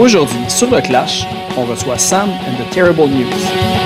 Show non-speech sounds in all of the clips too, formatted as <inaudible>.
Aujourd'hui, sur le Clash, on reçoit Sam and the Terrible News.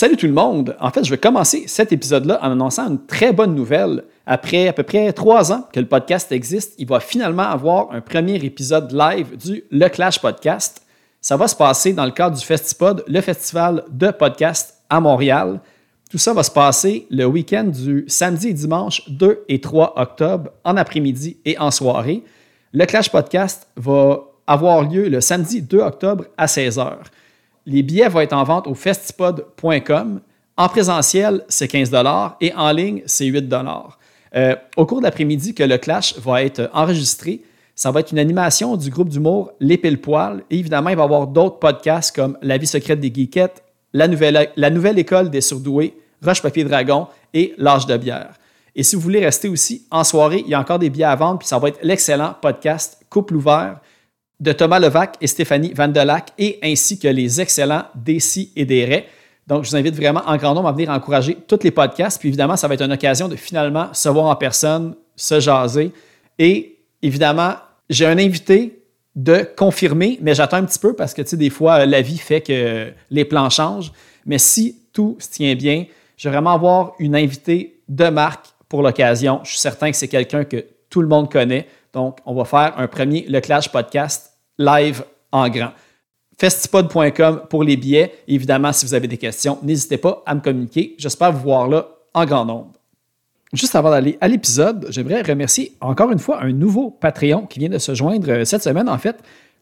Salut tout le monde! En fait, je vais commencer cet épisode-là en annonçant une très bonne nouvelle. Après à peu près trois ans que le podcast existe, il va finalement avoir un premier épisode live du Le Clash Podcast. Ça va se passer dans le cadre du Festipod, le festival de podcast à Montréal. Tout ça va se passer le week-end du samedi et dimanche 2 et 3 octobre, en après-midi et en soirée. Le Clash Podcast va avoir lieu le samedi 2 octobre à 16h. Les billets vont être en vente au festipod.com. En présentiel, c'est 15 et en ligne, c'est 8 euh, Au cours de l'après-midi que le clash va être enregistré, ça va être une animation du groupe d'humour Les Pile Poil. Et évidemment, il va y avoir d'autres podcasts comme La vie secrète des geekettes, La nouvelle, école des surdoués, Roche Papier Dragon et L'âge de bière. Et si vous voulez rester aussi en soirée, il y a encore des billets à vendre, puis ça va être l'excellent podcast Couple ouvert de Thomas Levac et Stéphanie Vandelac, et ainsi que les excellents Décis et Desrais. Donc, je vous invite vraiment en grand nombre à venir encourager tous les podcasts. Puis évidemment, ça va être une occasion de finalement se voir en personne, se jaser. Et évidemment, j'ai un invité de confirmer, mais j'attends un petit peu parce que, tu sais, des fois, la vie fait que les plans changent. Mais si tout se tient bien, je vais vraiment avoir une invitée de marque pour l'occasion. Je suis certain que c'est quelqu'un que tout le monde connaît. Donc, on va faire un premier Le Clash podcast live en grand. Festipod.com pour les billets. Évidemment, si vous avez des questions, n'hésitez pas à me communiquer. J'espère vous voir là en grand nombre. Juste avant d'aller à l'épisode, j'aimerais remercier encore une fois un nouveau Patreon qui vient de se joindre euh, cette semaine, en fait,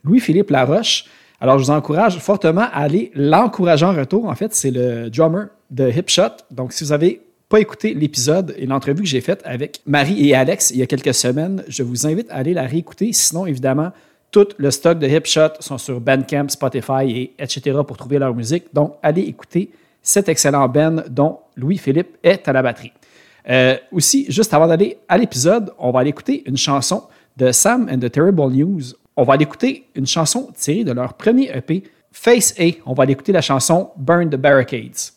Louis-Philippe Laroche. Alors, je vous encourage fortement à aller l'encourager en retour. En fait, c'est le drummer de Hipshot. Donc, si vous avez pas écouté l'épisode et l'entrevue que j'ai faite avec Marie et Alex il y a quelques semaines, je vous invite à aller la réécouter. Sinon, évidemment, tout le stock de Hipshot sont sur Bandcamp, Spotify et etc. pour trouver leur musique. Donc, allez écouter cet excellent band dont Louis-Philippe est à la batterie. Euh, aussi, juste avant d'aller à l'épisode, on va aller écouter une chanson de Sam and the Terrible News. On va aller écouter une chanson tirée de leur premier EP, Face A. On va aller écouter la chanson Burn the Barricades.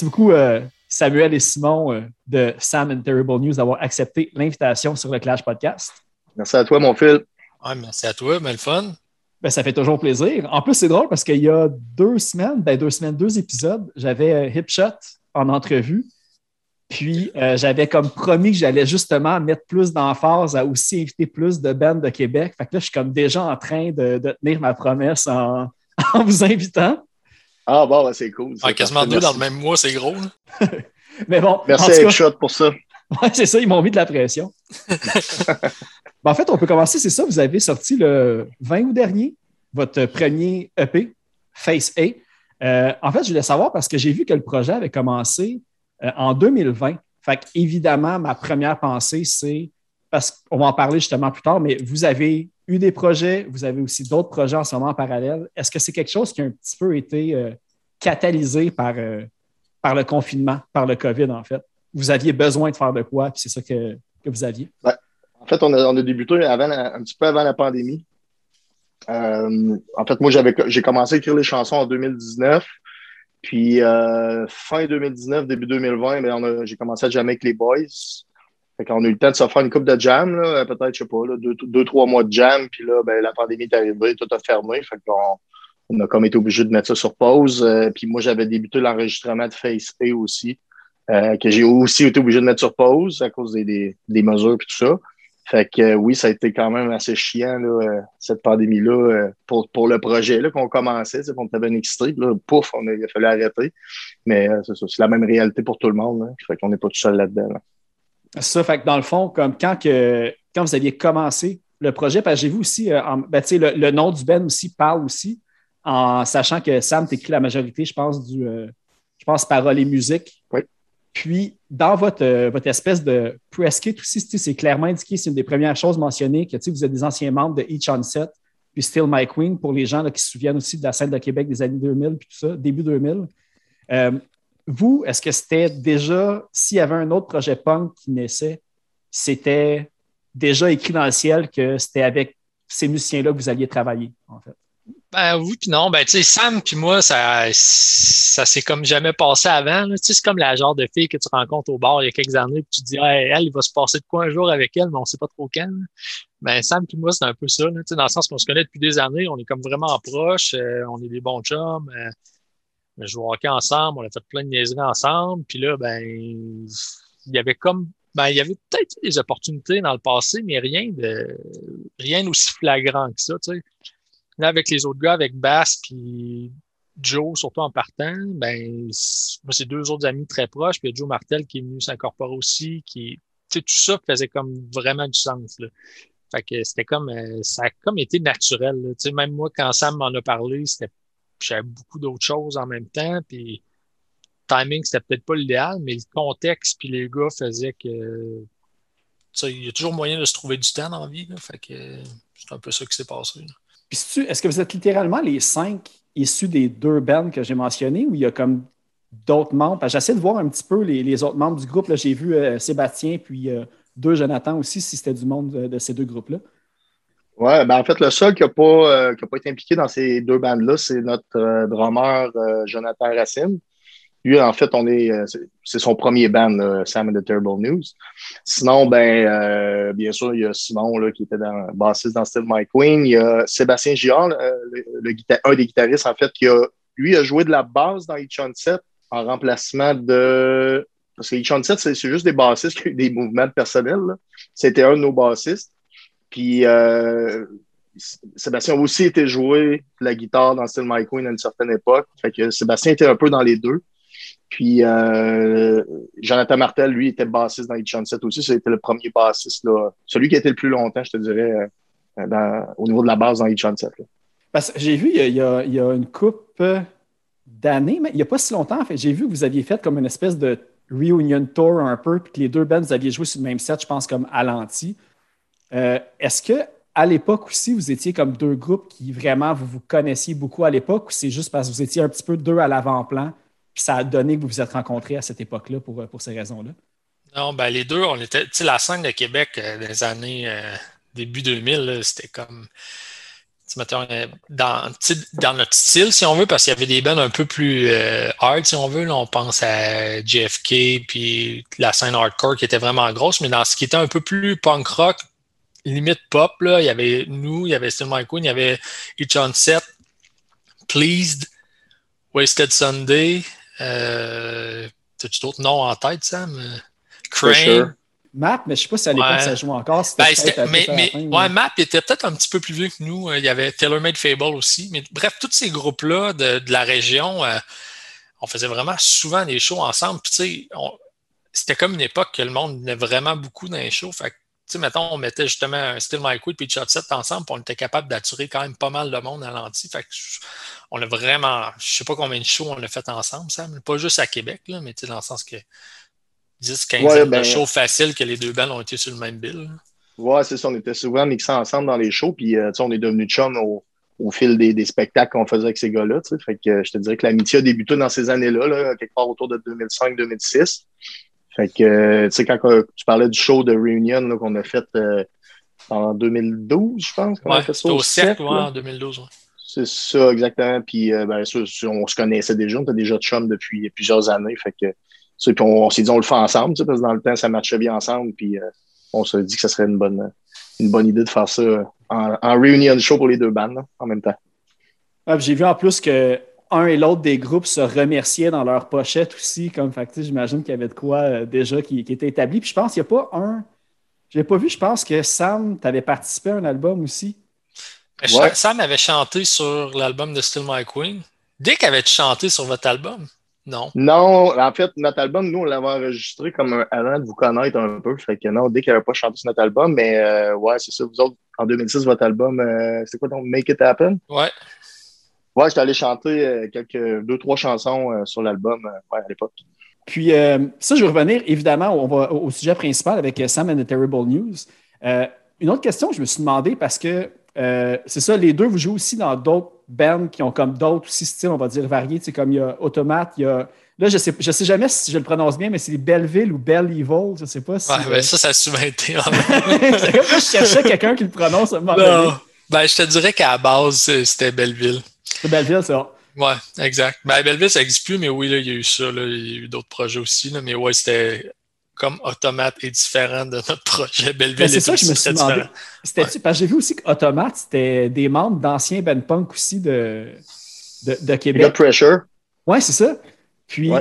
Merci beaucoup, euh, Samuel et Simon euh, de Sam and Terrible News d'avoir accepté l'invitation sur le Clash Podcast. Merci à toi, mon fil. merci à toi, mais le fun. Ben, ça fait toujours plaisir. En plus, c'est drôle parce qu'il y a deux semaines, ben, deux semaines, deux épisodes, j'avais Hipshot en entrevue. Puis, euh, j'avais comme promis que j'allais justement mettre plus d'emphase à aussi inviter plus de bandes de Québec. Fait que là, je suis comme déjà en train de, tenir ma promesse en, <laughs> vous invitant. Ah, bon, ben, c'est cool. quasiment deux dans le même mois, c'est gros. <laughs> Mais bon. Merci à Shot pour ça. <laughs> Oui, c'est ça, ils m'ont mis de la pression. <laughs> Ben, en fait, on peut commencer, c'est ça. Vous avez sorti le 20 août dernier votre premier EP, Face A. Euh, en fait, je voulais savoir parce que j'ai vu que le projet avait commencé euh, en 2020. Fait évidemment, ma première pensée, c'est parce qu'on va en parler justement plus tard, mais vous avez eu des projets, vous avez aussi d'autres projets en ce moment en parallèle. Est-ce que c'est quelque chose qui a un petit peu été euh, catalysé par, euh, par le confinement, par le COVID, en fait? Vous aviez besoin de faire de quoi, puis c'est ça que, vous aviez? En fait, on a, débuté avant, un petit peu avant la pandémie. en fait, moi, j'ai commencé à écrire les chansons en 2019. Puis euh, fin 2019, début 2020, ben, j'ai commencé à jammer avec les boys. Fait qu'on a eu le temps de se faire une coupe de jam, peut-être, je sais pas, deux, trois mois de jam. Puis là, ben, la pandémie est arrivée, tout a fermé. Fait qu'on on a comme été obligé de mettre ça sur pause. Euh, puis moi, j'avais débuté l'enregistrement de Face A aussi, euh, que j'ai aussi été obligé de mettre sur pause à cause des, des mesures et tout ça. Fait que euh, oui, ça a été quand même assez chiant, là, euh, cette pandémie-là, euh, pour, pour le projet qu'on commençait. On avait un extrait, là, pouf, il a fallu arrêter. Mais c'est la même réalité pour tout le monde. Hein, fait qu'on n'est pas tout seul là-dedans. C'est ça, fait que dans le fond, comme quand, que, quand vous aviez commencé le projet, parce que j'ai vu aussi, ben, le, le, nom du Ben aussi parle aussi, en sachant que Sam t'écrit la majorité, je pense, du je pense, paroles et musique. Oui. Puis, dans votre, euh, votre espèce de press kit aussi, c'est clairement indiqué, c'est une des premières choses mentionnées, que vous êtes des anciens membres de Each on Set, puis Still My Queen, pour les gens qui se souviennent aussi de la scène de Québec des années 2000, puis tout ça, début 2000. Vous, est-ce que c'était déjà, s'il y avait un autre projet punk qui naissait, c'était déjà écrit dans le ciel que c'était avec ces musiciens-là que vous alliez travailler, en fait? Ben oui, puis non. Ben, tu sais, Sam puis moi, ça, ça s'est comme jamais passé avant. Tu sais, c'est comme la genre de fille que tu rencontres au bar il y a quelques années, puis tu te dis, elle, il va se passer de quoi un jour avec elle, mais on sait pas trop quand. Ben, Sam puis moi, c'est un peu ça. sais, dans le sens qu'on se connaît depuis des années, on est comme vraiment proches, euh, on est des bons chums. Euh, on au hockey ensemble, on a fait plein de niaiseries ensemble. Puis là, ben, il y avait comme ben, il y avait peut-être des opportunités dans le passé, mais rien de rien d'aussi flagrant que ça. Tu sais avec les autres gars, avec Bass puis Joe, surtout en partant, ben, moi, c'est deux autres amis très proches. Puis a Joe Martel qui est venu s'incorporer aussi, qui, tu sais, tout ça faisait comme vraiment du sens, là. Fait que c'était comme, euh, ça a comme été naturel, Tu sais, même moi, quand Sam m'en a parlé, c'était, j'avais beaucoup d'autres choses en même temps, puis timing, c'était peut-être pas l'idéal, mais le contexte puis les gars faisaient que, il y a toujours moyen de se trouver du temps dans la vie, là. Fait que c'est un peu ça qui s'est passé, puis est-ce que vous êtes littéralement les cinq issus des deux bands que j'ai mentionnés ou il y a comme d'autres membres? J'essaie de voir un petit peu les, autres membres du groupe. J'ai vu euh, Sébastien puis euh, deux Jonathan aussi, si c'était du monde de, ces deux groupes-là. Oui, ben en fait, le seul qui n'a pas, euh, pas été impliqué dans ces deux bandes-là, c'est notre drummer Jonathan Racine. Lui, en fait, on est, euh, c'est son premier band, Sam and the Terrible News. Sinon, ben, euh, bien sûr, il y a Simon là, qui était dans, bassiste dans Still My Queen. Il y a Sébastien euh, le, un des guitaristes, en fait, qui a, lui, a joué de la basse dans Each on Set en remplacement de. Parce que Each on Set, c'est juste des bassistes qui ont des mouvements personnels. C'était un de nos bassistes. Puis Sébastien a aussi été joué la guitare dans Still My Queen à une certaine époque. Fait que Sébastien était un peu dans les deux. Puis euh, Jonathan Martel, lui, était bassiste dans Each Set aussi. C'était le premier bassiste, là, celui qui a été le plus longtemps, je te dirais, euh, au niveau de la base dans Each Set. Parce que j'ai vu, il y, a, une coupe d'années, mais il n'y a pas si longtemps, en fait, j'ai vu que vous aviez fait comme une espèce de reunion tour un peu, puis que les deux bands, vous aviez joué sur le même set, je pense, comme Alanti. Euh, est-ce que à l'époque aussi, vous étiez comme deux groupes qui vraiment vous connaissiez beaucoup à l'époque, ou c'est juste parce que vous étiez un petit peu deux à l'avant-plan, puis ça a donné que vous vous êtes rencontrés à cette époque-là pour, pour ces raisons-là? Non, ben les deux, on était. Tu sais, la scène de Québec euh, des années euh, début 2000, c'était comme. mettons, euh, dans, dans notre style, si on veut, parce qu'il y avait des bands un peu plus euh, hard, si on veut. On pense à JFK, puis la scène hardcore qui était vraiment grosse, mais dans ce qui était un peu plus punk rock, limite pop, là, il y avait nous, il y avait Still My Queen, il y avait Each on Set, Pleased, Wasted Sunday. Euh, T'as-tu d'autres noms en tête, Sam? Crane. Map, mais je ne sais pas si à l'époque ça joue encore. Ben, mais, mais ouais, Map était peut-être un petit peu plus vieux que nous. Euh, il y avait Taylor Made Fable aussi. Mais bref, tous ces groupes-là de, de, la région, euh, on faisait vraiment souvent des shows ensemble. Puis, c'était comme une époque que le monde venait vraiment beaucoup dans les shows. Fait sais, mettons, on mettait justement un Still My Quid et Shot Set ensemble, puis on était capable d'attirer quand même pas mal de monde à l'anti. Fait que on a vraiment, je sais pas combien de shows on a fait ensemble, Sam. Pas juste à Québec, là, mais dans le sens que 10, 15 ouais, ben, de shows faciles que les deux bandes ont été sur le même bill. Ouais, c'est ça. On était souvent mixés ensemble dans les shows, puis euh, on est devenus chum au, au fil des, des spectacles qu'on faisait avec ces gars-là. Fait que euh, je te dirais que l'amitié a débuté dans ces années-là, là, quelque part autour de 2005-2006. Fait que, euh, tu sais, quand tu parlais du show de Reunion qu'on a fait en 2012, je pense. Ouais, c'était au cercle, en 2012. C'est ça, exactement. Puis, ben, ça, on se connaissait déjà, on était déjà chum depuis plusieurs années. Fait que puis on, s'est dit, on le fait ensemble, parce que dans le temps, ça matchait bien ensemble. Puis euh, on s'est dit que ce serait une bonne, une bonne idée de faire ça en, en reunion show pour les deux bandes en même temps. Ah, J'ai vu en plus que un et l'autre des groupes se remerciaient dans leur pochette aussi. Comme fait, j'imagine qu'il y avait de quoi euh, déjà qui, était établi. Puis je pense qu'il n'y a pas un. Je n'ai pas vu, je pense que Sam, tu avais participé à un album aussi. Sam avait chanté sur l'album de Still My Queen. Dick avait chanté sur votre album? Non. Non, en fait, notre album, nous, on l'avait enregistré comme avant de vous connaître un peu. Fait que non, dès qu'il n'avait pas chanté sur notre album, mais euh, ouais, c'est ça. Vous autres, en 2006, votre album, euh, c'est quoi donc Make It Happen? Ouais. Ouais, j'étais allé chanter euh, quelques deux, trois chansons sur l'album ouais, à l'époque. Puis ça, je vais revenir évidemment on va, au sujet principal avec Sam and the Terrible News. une autre question que je me suis demandé parce que c'est ça, les deux, vous jouez aussi dans d'autres bands qui ont comme d'autres aussi styles, on va dire, variés. Tu comme il y a Automate, il y a. Là, je sais, je sais jamais si je le prononce bien, mais c'est Belleville ou Belle Evil, je sais pas si. Ouais, ben, ça, ça a souvent été. <laughs> je cherchais quelqu'un qui le prononce à un moment donné. Ben, je te dirais qu'à la base, c'était Belleville. C'est Belleville, ça. Ouais, exact. Ben, Belleville, ça n'existe plus, mais oui, là, il y a eu ça. Là, il y a eu d'autres projets aussi. Là, mais ouais, c'était comme Automate est différent de notre projet Belleville. Ben, c'est ça que je me suis demandé. Parce que j'ai vu aussi qu'Automate, c'était des membres d'anciens Ben Punk aussi de, de, de Québec. Pressure. Oui, c'est ça. Puis,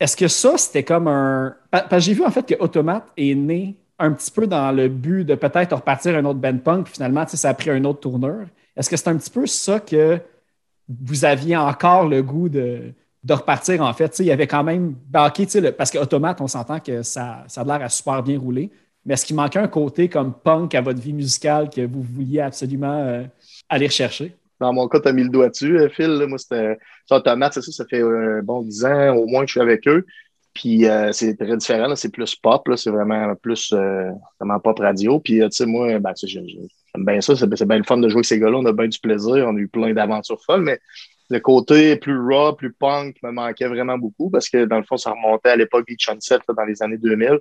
est-ce que ça, c'était comme un. Parce que j'ai vu en fait que Automate est né un petit peu dans le but de peut-être repartir un autre Ben Punk, puis finalement, ça a pris un autre tourneur. Est-ce que c'est un petit peu ça que vous aviez encore le goût de, de repartir, en fait. il y avait quand même. Ben, parce qu'Automate, on s'entend que ça, ça a l'air à super bien rouler. Mais est-ce qu'il manquait un côté comme punk à votre vie musicale que vous vouliez absolument euh, aller rechercher? Dans mon cas, tu as mis le doigt dessus, euh, Phil. Moi, c'était. Automate, c'est ça, ça fait euh, bon 10 ans au moins que je suis avec eux. Puis c'est très différent. C'est plus pop. C'est vraiment plus vraiment pop radio. Puis, tu moi, ben, j'aime bien ça. C'est bien le fun de jouer avec ces gars-là. On a bien du plaisir. On a eu plein d'aventures folles. Mais le côté plus raw, plus punk me manquait vraiment beaucoup parce que dans le fond, ça remontait à l'époque Beach Sunset dans les années 2000.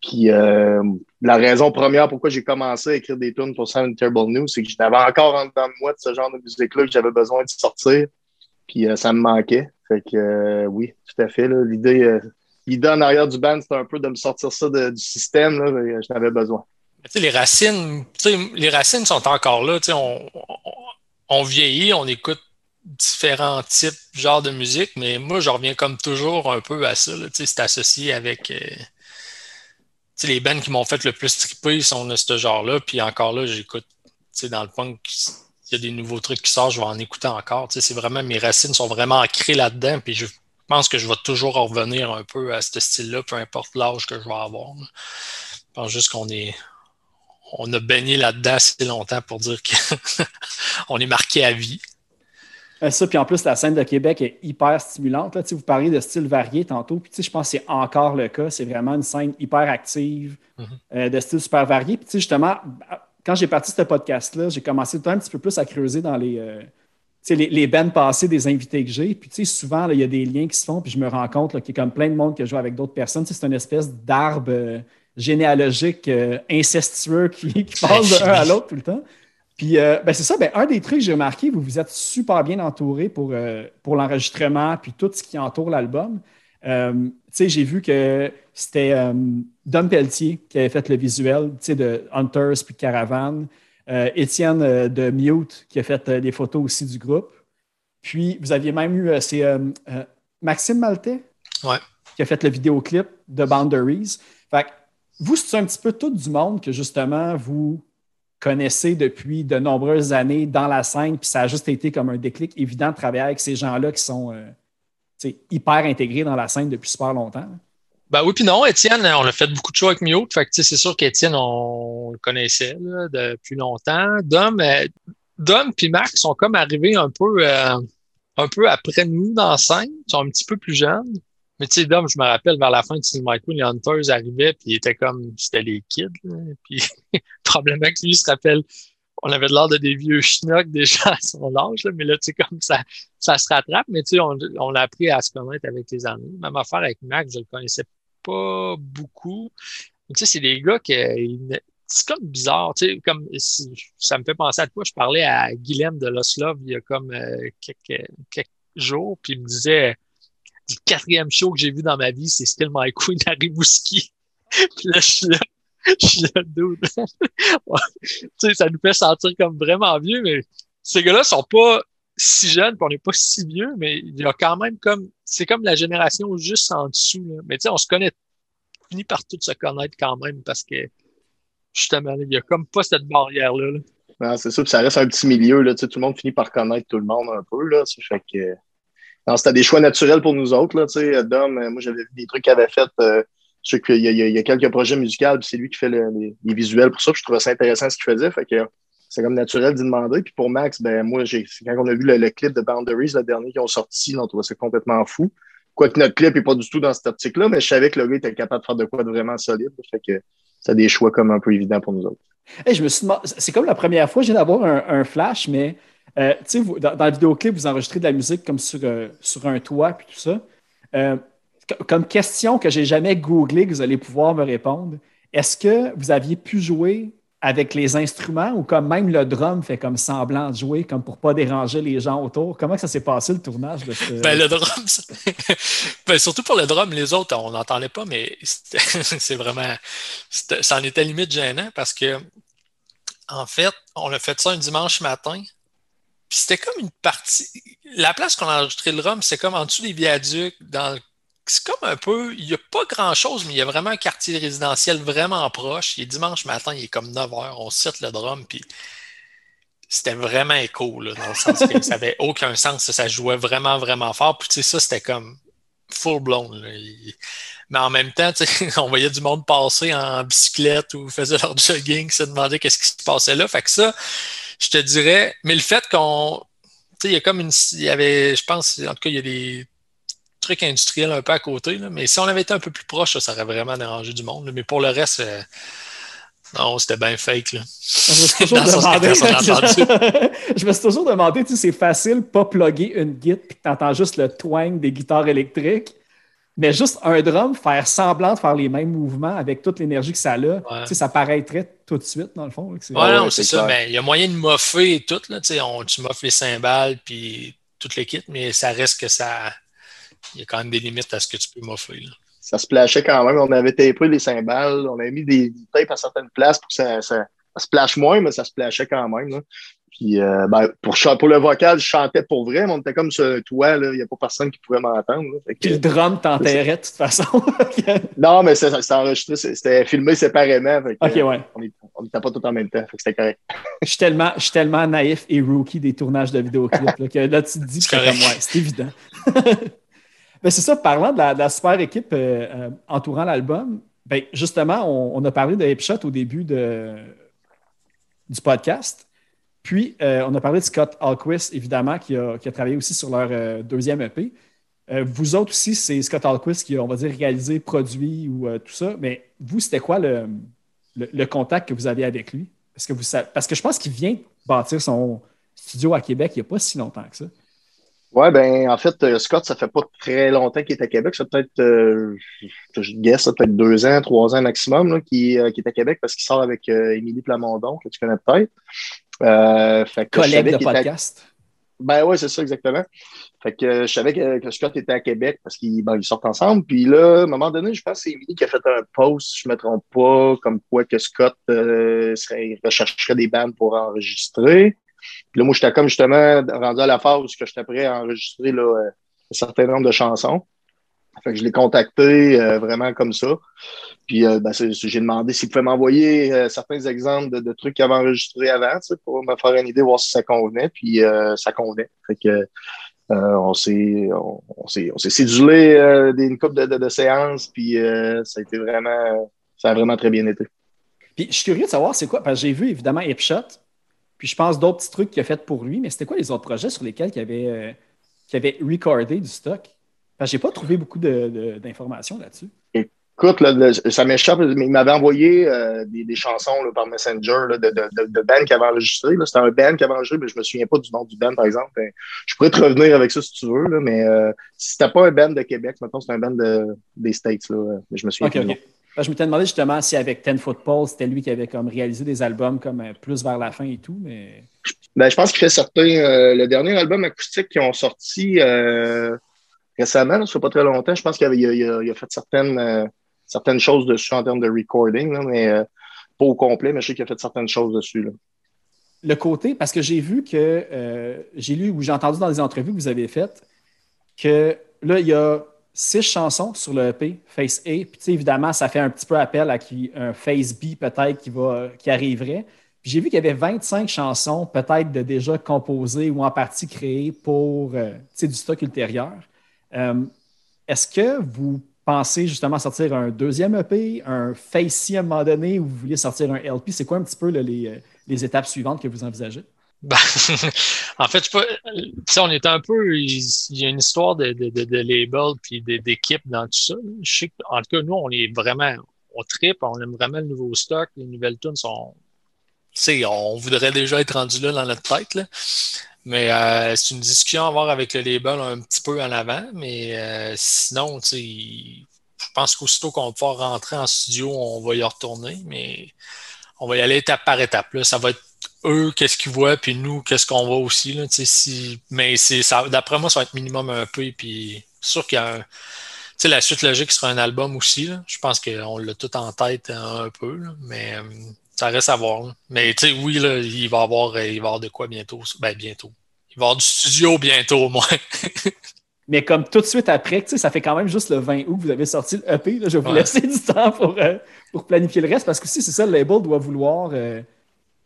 Puis euh, la raison première pourquoi j'ai commencé à écrire des tunes pour Sound Terrible News, c'est que j'avais encore en dedans de moi de ce genre de musique-là que j'avais besoin de sortir. Puis euh, ça me manquait. Fait que euh, oui, tout à fait. L'idée, en arrière du band, c'était un peu de me sortir ça du système. Là, j'en avais besoin. Les racines, les racines sont encore là. On, on, vieillit, on écoute différents types, genre de musique, mais moi, je reviens comme toujours un peu à ça. C'est associé avec euh, les bands qui m'ont fait le plus triper sont de ce genre-là. Puis encore là, j'écoute dans le punk, il y a des nouveaux trucs qui sortent, je vais en écouter encore. C'est vraiment mes racines sont vraiment ancrées là-dedans. Puis je pense que je vais toujours revenir un peu à ce style-là, peu importe l'âge que je vais avoir. Je pense juste qu'on est. On a baigné là-dedans assez longtemps pour dire qu'on <laughs> est marqué à vie. Euh, ça, puis en plus, la scène de Québec est hyper stimulante. Là. Vous parliez de style varié tantôt, puis je pense que c'est encore le cas. C'est vraiment une scène hyper active, mm-hmm. euh, de style super varié. Puis justement, quand j'ai parti ce podcast-là, j'ai commencé un petit peu plus à creuser dans les, euh, les, les bands passées des invités que j'ai. Puis souvent, il y a des liens qui se font, puis je me rends compte qu'il y a comme plein de monde qui joue avec d'autres personnes. C'est une espèce d'arbre généalogique incestueux qui, qui <laughs> passe d'un à l'autre tout le temps. Puis, euh, ben, c'est ça, ben, un des trucs que j'ai remarqué, vous vous êtes super bien entouré pour, euh, pour l'enregistrement puis tout ce qui entoure l'album. Euh, j'ai vu que c'était Dom Pelletier qui avait fait le visuel de Hunters puis Caravan. Étienne de Mute qui a fait les photos aussi du groupe. Puis, vous aviez même eu, c'est Maxime Maltais qui a fait le vidéoclip de Boundaries. Fait vous, c'est un petit peu tout du monde que justement vous connaissez depuis de nombreuses années dans la scène, puis ça a juste été comme un déclic évident de travailler avec ces gens-là qui sont euh, hyper intégrés dans la scène depuis super longtemps. Ben oui, puis non, Étienne, on a fait beaucoup de choses avec Mio. Fait c'est sûr qu'Étienne, on le connaissait depuis longtemps. Dom, euh, Dom et Marc sont comme arrivés un peu, euh, un peu après nous dans la scène. Ils sont un petit peu plus jeunes. Mais tu sais, Dom, je me rappelle, vers la fin de Cinema Queen, les Hunters arrivaient, puis ils étaient comme, c'était les kids, là. Puis, <laughs> probablement que lui se rappelle, on avait l'air de des vieux schnocks déjà à son âge, là, mais là, tu sais, comme ça, ça se rattrape, mais tu sais, on, on l'a appris à se connaître avec les années. Même affaire avec Max, je le connaissais pas beaucoup. Tu sais, c'est des gars qui, c'est comme bizarre, tu sais, comme ça me fait penser à quoi. Je parlais à Guilhem de Loslov il y a comme euh, quelques, quelques jours, puis il me disait le quatrième show que j'ai vu dans ma vie, c'est Still My Queen à Rimouski. <laughs> Puis là, je suis là, je suis là, dude. <laughs> tu sais, ça nous fait sentir comme vraiment vieux, mais ces gars-là sont pas si jeunes, puis on n'est pas si vieux, mais il y a quand même comme, c'est comme la génération juste en dessous, là. Mais tu sais, on se connaît, finit par tout se connaître quand même parce que, justement, il y a comme pas cette barrière-là. Non, c'est ça, puis ça reste un petit milieu, là. Tu sais, tout le monde finit par connaître tout le monde un peu, là. Ça fait que c'était des choix naturels pour nous autres. Là, Dom, euh, moi, j'avais vu des trucs qu'il avait fait. Euh, je sais qu'il y, a quelques projets musicaux, puis c'est lui qui fait les, visuels pour ça. je trouvais ça intéressant ce qu'il faisait. Fait que c'est comme naturel d'y demander. Puis pour Max, ben moi, quand on a vu le, clip de Boundaries, le dernier qu'ils ont sorti, on trouvait ça complètement fou. Quoique notre clip n'est pas du tout dans cette optique-là, mais je savais que le gars était capable de faire de quoi de vraiment solide. Fait que c'est des choix comme un peu évidents pour nous autres. je me c'est comme la première fois que j'ai d'avoir un, flash, mais euh, dans, le vidéoclip, vous enregistrez de la musique comme sur, euh, sur un toit puis tout ça. Euh, comme question que j'ai jamais googlé, que vous allez pouvoir me répondre, est-ce que vous aviez pu jouer avec les instruments ou comme même le drum fait comme semblant de jouer, comme pour pas déranger les gens autour? Comment ça s'est passé le tournage de ce... Ben, le drum, <laughs> ben, surtout pour le drum, les autres, on n'entendait pas, mais <laughs> c'est vraiment. Ça en était limite gênant parce que, en fait, on a fait ça un dimanche matin. Puis c'était comme une partie. La place qu'on a enregistré le rhum, c'est comme en dessous des viaducs, dans c'est comme un peu, il n'y a pas grand-chose, mais il y a vraiment un quartier résidentiel vraiment proche. Il est dimanche matin, il est comme 9 h, on cite le drum, puis c'était vraiment écho, là, dans le sens que ça n'avait <laughs> aucun sens, ça jouait vraiment, vraiment fort. Puis tu sais, ça, c'était comme full blown. Mais en même temps, <laughs> on voyait du monde passer en bicyclette ou faisait leur jogging, se demandait qu'est-ce qui se passait là. Fait que ça, je te dirais, mais le fait qu'on. Tu sais, il y a comme une. Il y avait, je pense, en tout cas, il y a des trucs industriels un peu à côté, là, mais si on avait été un peu plus proche, ça, aurait vraiment dérangé du monde. mais pour le reste, euh, non, c'était bien fake. Là. Je me suis <laughs> <laughs> toujours demandé, tu sais, c'est facile pas plugger une guitare et que tu entends juste le twang des guitares électriques. Mais juste un drum, faire semblant de faire les mêmes mouvements avec toute l'énergie que ça a, ça paraîtrait tout de suite, dans le fond. Oui, non, c'est ça. Mais il y a moyen de moffer et tout. Là, on, tu moffes les cymbales puis toute l'équipe, mais ça reste que ça. Il y a quand même des limites à ce que tu peux moffer. Ça se plashait quand même. On avait tapé les cymbales, on avait mis des, tapes à certaines places pour que ça, ça, se plache moins, mais ça se plashait quand même. Là. Puis euh, ben, pour, pour le vocal, je chantais pour vrai, mais on était comme sur toi, il n'y a pas personne qui pouvait m'entendre. Puis le drum t'enterrait de toute façon. <laughs> non, mais c'était enregistré, c'était filmé séparément. OK, ouais. On n'était pas tout en même temps, c'était correct. je, suis tellement, je suis tellement naïf et rookie des tournages de vidéoclips là, que là, tu te dis que comme ouais, c'est évident. <laughs> ben, c'est ça, parlant de la, super équipe euh, euh, entourant l'album, ben, justement, on, a parlé de Hipshot au début de, du podcast. Puis, euh, on a parlé de Scott Alquist, évidemment, qui a, travaillé aussi sur leur euh, deuxième EP. Euh, vous autres aussi, c'est Scott Alquist qui a, on va dire, réalisé, produit ou tout ça. Mais vous, c'était quoi le, contact que vous aviez avec lui? Parce que, je pense qu'il vient bâtir son studio à Québec il n'y a pas si longtemps que ça. Oui, ben en fait, Scott, ça fait pas très longtemps qu'il est à Québec. Ça peut-être, je guess, ça peut-être deux ans, trois ans maximum qu'il est à Québec parce qu'il sort avec Émilie Plamondon, que tu connais peut-être. Euh, fait que Collègue de podcast. Ben oui, c'est ça, exactement. Fait que je savais que, Scott était à Québec parce qu'ils ben, sortent ensemble. Puis là, à un moment donné, je pense que c'est Émilie qui a fait un post, si je ne me trompe pas, comme quoi que Scott euh, rechercherait des bandes pour enregistrer. Puis là, moi, j'étais comme justement rendu à la phase où j'étais prêt à enregistrer là, un certain nombre de chansons. Fait que je l'ai contacté euh, vraiment comme ça. Puis euh, ben, j'ai demandé s'il pouvait m'envoyer euh, certains exemples de, trucs qu'il avait enregistrés avant pour me faire une idée, voir si ça convenait. Puis ça convenait. Fait que on s'est on, s'est sédulé une couple de, de, séances, puis ça a été vraiment ça a vraiment très bien été. Puis je suis curieux de savoir c'est quoi, parce que j'ai vu évidemment Hipshot, puis je pense d'autres petits trucs qu'il a fait pour lui, mais c'était quoi les autres projets sur lesquels il avait, qu'il avait recordé du stock? Je n'ai pas trouvé beaucoup d'informations là-dessus. Écoute, ça m'échappe, mais il m'avait envoyé euh, des, chansons par Messenger de, de, de, band qui avait enregistré. C'était un band qui avait enregistré, mais je ne me souviens pas du nom du band, par exemple. Ben, je pourrais te revenir avec ça si tu veux, mais euh, si c'était pas un band de Québec, maintenant c'est un band des States, là, mais je me souviens pas. Ben, je m'étais demandé justement si avec Ten Football, c'était lui qui avait comme réalisé des albums comme euh, plus vers la fin et tout, mais. Ben, je pense qu'il fait certains. le dernier album acoustique qui ont sorti récemment, ça fait pas très longtemps, je pense qu'il a, fait certaines, euh, certaines choses dessus en termes de recording, mais euh, pas au complet, mais je sais qu'il a fait certaines choses dessus. Le côté, parce que j'ai vu que euh, j'ai lu ou j'ai entendu dans des entrevues que vous avez faites que là, il y a six chansons sur le EP, Face A. Puis évidemment, ça fait un petit peu appel à un Face B peut-être qui, qui arriverait. Puis j'ai vu qu'il y avait 25 chansons peut-être de déjà composées ou en partie créées pour du stock ultérieur. Euh, est-ce que vous pensez justement sortir un deuxième EP, un Facey à un moment donné, ou vous vouliez sortir un LP? C'est quoi un petit peu les, euh, les, étapes suivantes que vous envisagez? Ben, <laughs> en fait, je on est un peu. Il y a une histoire de, label puis d'équipe dans tout ça. Je sais en tout cas, nous, on est vraiment. On tripe, on aime vraiment le nouveau stock. Les nouvelles tunes sont. On voudrait déjà être rendu là dans notre tête. Mais euh, c'est une discussion à avoir avec le label un petit peu en avant. Mais euh, sinon, je pense qu'aussitôt qu'on va rentrer en studio, on va y retourner. Mais on va y aller étape par étape. Ça va être eux, qu'est-ce qu'ils voient, puis nous, qu'est-ce qu'on voit aussi. Mais d'après moi, ça va être minimum un peu. Puis sûr qu'il y a la suite logique sera un album aussi. Je pense qu'on l'a tout en tête un peu. mais euh, ça reste à voir. Mais tu sais, oui, là, il va avoir, euh, il va avoir de quoi bientôt. Ben, bientôt. Il va avoir du studio bientôt, au moins. <laughs> Mais comme tout de suite après, ça fait quand même juste le 20 août que vous avez sorti le EP. je vais vous laisser <laughs> du temps pour, euh, pour planifier le reste parce que si c'est ça, le label doit vouloir euh,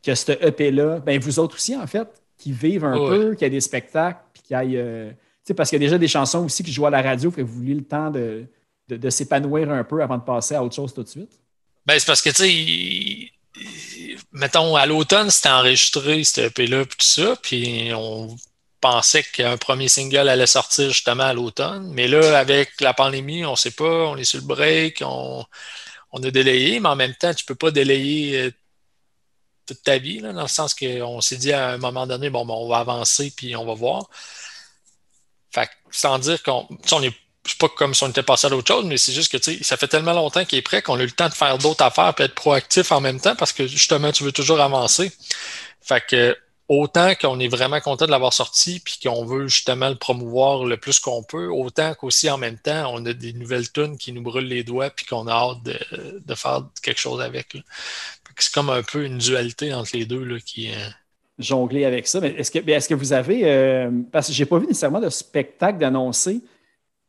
que ce EP-là, ben vous autres aussi, en fait, qui vivent un peu, qu'il y ait des spectacles, puis qu'il y ait. parce qu'il y a déjà des chansons aussi qui jouent à la radio, que vous vouliez le temps de, de, s'épanouir un peu avant de passer à autre chose tout de suite. Ben, c'est parce que, tu sais, mettons, à l'automne, c'était enregistré, cet EP-là, puis tout ça, puis on pensait qu'un premier single allait sortir justement à l'automne. Mais là, avec la pandémie, on ne sait pas, on est sur le break, on, a délayé, mais en même temps, tu ne peux pas délayer euh, toute ta vie, dans le sens qu'on s'est dit à un moment donné, bon, ben, on va avancer, puis on va voir. Fait sans dire qu'on est c'est pas comme si on était passé à l'autre chose, mais c'est juste que ça fait tellement longtemps qu'il est prêt qu'on a eu le temps de faire d'autres affaires et être proactif en même temps parce que justement, tu veux toujours avancer. Fait que autant qu'on est vraiment content de l'avoir sorti puis qu'on veut justement le promouvoir le plus qu'on peut, autant qu'aussi en même temps, on a des nouvelles tunes qui nous brûlent les doigts puis qu'on a hâte de, faire quelque chose avec. C'est comme un peu une dualité entre les deux là, qui. Euh, Jongler avec ça. Mais est-ce que, est que vous avez. Euh, parce que j'ai pas vu nécessairement de spectacle d'annoncer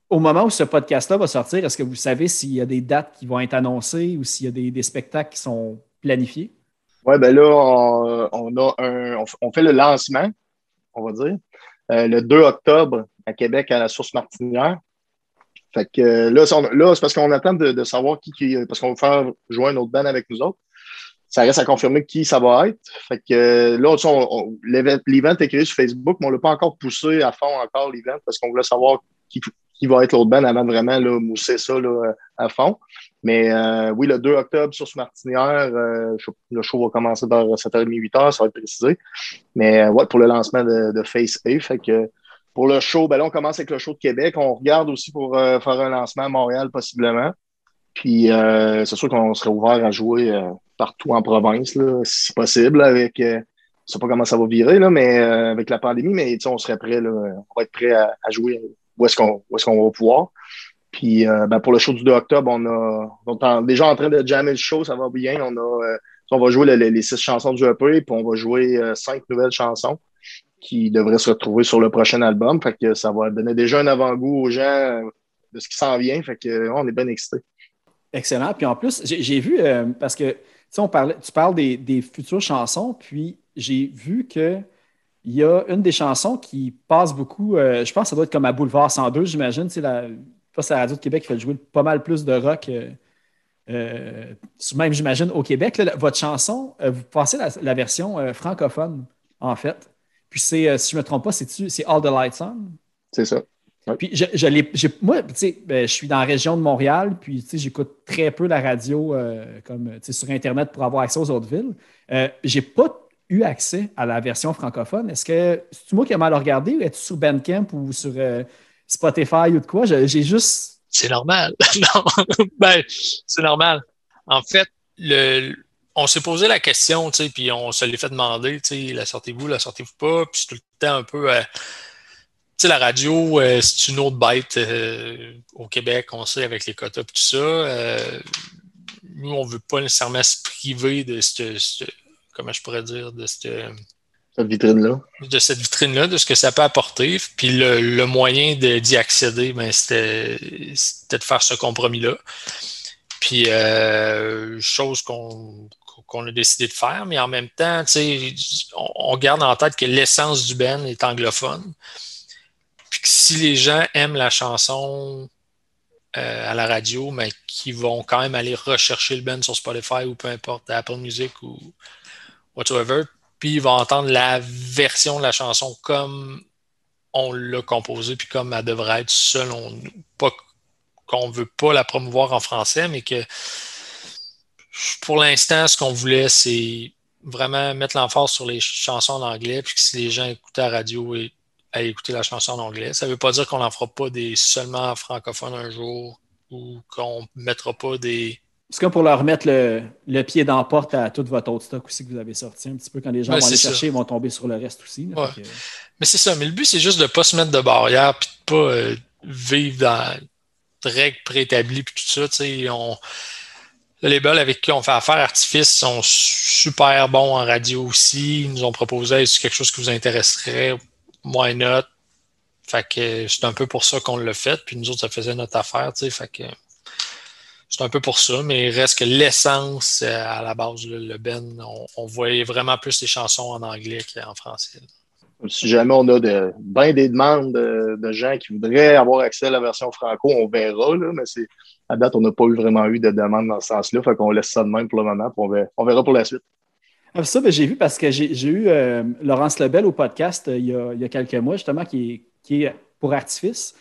au moment où ce podcast-là va sortir, est-ce que vous savez s'il y a des dates qui vont être annoncées ou s'il y a des, spectacles qui sont planifiés? Oui, ben là, on, a un, on, fait le lancement, on va dire, euh, le 2 octobre à Québec à la Source Martinière. Fait que euh, là, c'est parce qu'on attend de, savoir qui, parce qu'on va faire jouer un autre band avec nous autres. Ça reste à confirmer qui ça va être. Fait que euh, là, l'event est créé sur Facebook, mais on ne l'a pas encore poussé à fond encore, l'event, parce qu'on voulait savoir qui, qui va être l'autre band avant de vraiment là, mousser ça là, à fond. Mais euh, oui, le 2 octobre sur Martinière, euh, le show va commencer vers 7h30, 8h, ça va être précisé. Mais euh, ouais, pour le lancement de, Face A, fait que pour le show, ben là, on commence avec le show de Québec. On regarde aussi pour faire un lancement à Montréal, possiblement. Puis c'est sûr qu'on serait ouvert à jouer partout en province, si possible, avec sais pas comment ça va virer, là, mais avec la pandémie, mais on serait prêt, là, on va être prêt à, jouer où est-ce qu'on va pouvoir. Puis ben, pour le show du 2 octobre, on, a, est déjà en train de jammer le show, ça va bien. On a on va jouer les, six chansons du EP, puis on va jouer cinq nouvelles chansons qui devraient se retrouver sur le prochain album. Fait que ça va donner déjà un avant-goût aux gens de ce qui s'en vient. Fait que on est bien excités. Excellent. Puis en plus, j'ai vu, euh, parce que on tu parles des, futures chansons, puis j'ai vu qu'il y a une des chansons qui passe beaucoup, euh, je pense que ça doit être comme à Boulevard 102, j'imagine. C'est la, la Radio de Québec qui fait jouer pas mal plus de rock. Euh, même, j'imagine, au Québec. votre chanson, vous passez la, version francophone, en fait. Puis c'est, si je ne me trompe pas, c'est All the Lights On? C'est ça. Puis je, je moi, tu sais, ben, je suis dans la région de Montréal, puis tu sais, j'écoute très peu la radio euh, comme sur Internet pour avoir accès aux autres villes. Euh, j'ai pas eu accès à la version francophone? Est-ce que c'est moi qui ai mal regardé ou es-tu sur Bandcamp ou sur euh, Spotify ou de quoi? J'ai juste. C'est normal. <laughs> ben, c'est normal. En fait, le, on s'est posé la question, tu sais, puis on se l'est fait demander, tu sais, la sortez-vous, la sortez-vous pas, puis tout le temps un peu sais, la radio, euh, c'est une autre bête euh, au Québec, on sait, avec les quotas et tout ça. Euh, nous, on ne veut pas nécessairement se priver de cette, comment je pourrais dire, de cette, vitrine-là. De cette vitrine-là, de ce que ça peut apporter. Puis le, moyen d'y accéder, ben, c'était, de faire ce compromis-là. Puis, chose qu'on a décidé de faire, mais en même temps, on, on garde en tête que l'essence du Ben est anglophone si les gens aiment la chanson euh, à la radio, mais qui vont quand même aller rechercher le band sur Spotify ou peu importe, Apple Music ou whatever, puis ils vont entendre la version de la chanson comme on l'a composée, puis comme elle devrait être selon nous. Pas qu'on ne veut pas la promouvoir en français, mais que pour l'instant, ce qu'on voulait, c'est vraiment mettre l'emphase sur les chansons en anglais, puis que si les gens écoutent la radio et à écouter la chanson en anglais. Ça ne veut pas dire qu'on n'en fera pas des seulement francophones un jour ou qu'on ne mettra pas des. C'est comme pour leur remettre le, pied dans la porte à tout votre autre stock aussi que vous avez sorti un petit peu. Quand les gens ben, vont aller chercher, ils vont tomber sur le reste aussi. Mais c'est ça. Mais le but, c'est juste de ne pas se mettre de barrière et de ne pas euh, vivre dans des règles préétablies et tout ça. On... Le label avec qui on fait affaire, Artifice, sont super bons en radio aussi. Ils nous ont proposé quelque chose qui vous intéresserait why not? Fait que c'est un peu pour ça qu'on l'a fait. Puis nous autres, ça faisait notre affaire. Fait que c'est un peu pour ça, mais il reste que l'essence euh, à la base, le Ben, on, voyait vraiment plus les chansons en anglais qu'en français. Si jamais on a de, bien des demandes de, gens qui voudraient avoir accès à la version franco, on verra, là, mais c'est, à date, on n'a pas eu vraiment eu de demande dans ce sens-là. Fait qu'on laisse ça de même pour le moment, puis on verra pour la suite. Ça, ben, j'ai vu parce que j'ai eu euh, Laurence Lebel au podcast euh, il, y a, quelques mois, justement, qui est, pour Artifice.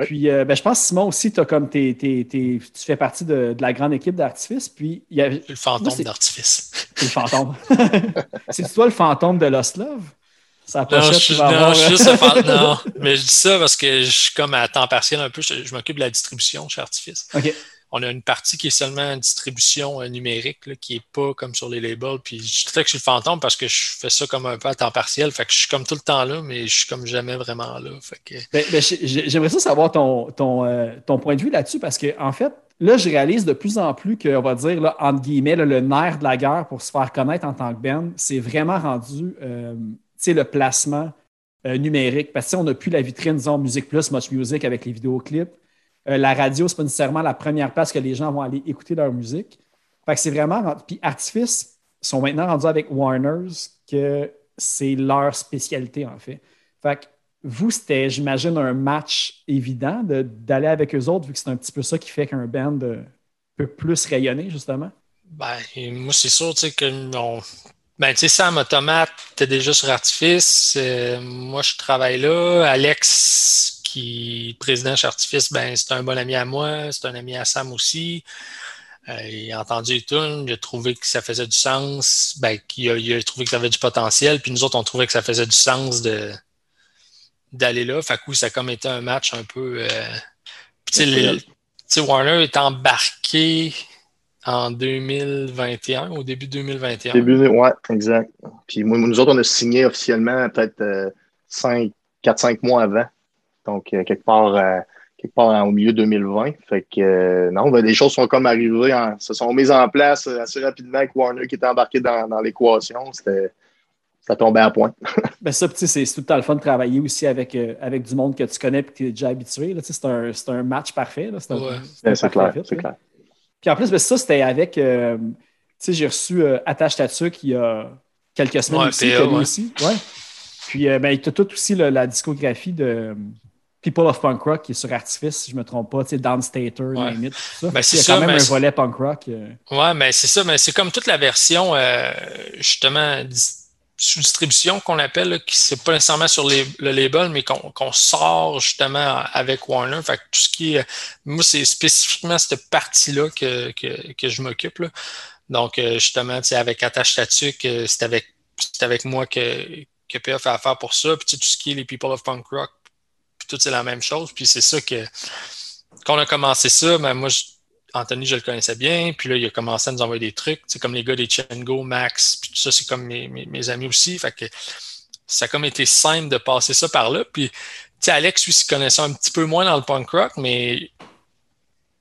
Puis, euh, ben, je pense, Simon, aussi, as comme tu fais partie de, la grande équipe d'Artifice. Puis, il y Le fantôme d'Artifice. <laughs> le fantôme. <laughs> c'est toi le fantôme de Lost Love? Ça non, je, suis, non, je juste non, mais je dis ça parce que je suis comme à temps partiel un peu. Je, je m'occupe de la distribution chez Artifice. OK on a une partie qui est seulement en distribution euh, numérique, qui n'est pas comme sur les labels. Puis je que je suis le fantôme parce que je fais ça comme un peu à temps partiel. Fait que je suis comme tout le temps là, mais je suis comme jamais vraiment là. Ben, ben, j'aimerais ça savoir euh, ton point de vue là-dessus parce que en fait, là, je réalise de plus en plus qu'on va dire, là, entre guillemets, le nerf de la guerre pour se faire connaître en tant que band, c'est vraiment rendu euh, le placement numérique. Parce qu'on n'a plus la vitrine, disons, Musique Plus, Much Music avec les vidéoclips. Euh, la radio, ce n'est pas nécessairement la première place que les gens vont aller écouter leur musique. Fait que c'est vraiment. Puis Artifice sont maintenant rendus avec Warners que c'est leur spécialité, en fait. Fait vous, c'était, j'imagine, un match évident d'aller avec eux autres, vu que c'est un petit peu ça qui fait qu'un band euh, peut plus rayonner, justement. Ben, moi, c'est sûr, tu que Ben, tu sais, Sam Automate, t'es déjà sur Artifice. Euh, moi, je travaille là. Alex, qui est président chez Artifice, ben, c'est un bon ami à moi, c'est un ami à Sam aussi. Euh, il a entendu les tunes, il a trouvé que ça faisait du sens, ben, il, a, trouvé que ça avait du potentiel, puis nous autres, on trouvait que ça faisait du sens de, d'aller là. Fait que ça a comme été un match un peu. Euh, tu sais, Warner est embarqué en 2021, au début 2021. Début, ouais, exact. Puis nous autres, on a signé officiellement peut-être 4-5 mois avant. Donc, quelque part quelque part au milieu 2020. Fait que euh, non, ben, les choses sont comme arrivées, se sont mises en place assez rapidement avec Warner qui était embarqué dans, l'équation. ça tombait à point. <laughs> ben ça, c'est tout le temps le fun de travailler aussi avec, euh, avec du monde que tu connais et que tu es déjà habitué. C'est un, un, match parfait. C'est ouais. clair. C'est clair. Puis en plus, ben, ça, c'était avec. Euh, tu sais, j'ai reçu Attache Tatu qui y a quelques semaines aussi. aussi. Ouais. Puis ben, il a tout aussi la discographie de People of Punk Rock qui est sur Artifice, si je ne me trompe pas, tu sais, Downstater, ouais. tout ça. Ben, c'est quand même un volet punk rock. Euh. Ouais, mais c'est ça, mais c'est comme toute la version, euh, justement, distribution qu'on appelle, qui c'est pas nécessairement sur le label, mais qu'on sort justement avec Warner. Fait que tout ce qui est. Moi, c'est spécifiquement cette partie-là que, que, que, je m'occupe. Donc, euh, justement, avec Attache Statue, c'est avec, avec moi que, que PF a affaire pour ça. Puis tout ce qui est les People of Punk Rock, tout c'est la même chose. Puis c'est ça que quand on a commencé ça, ben moi, Anthony, je le connaissais bien. Puis là, il a commencé à nous envoyer des trucs. C'est comme les gars des Chengo, Max, puis tout ça, c'est comme mes, amis aussi. Fait que ça a comme été simple de passer ça par là. Puis, tu Alex, lui, se connaissait un petit peu moins dans le punk rock, mais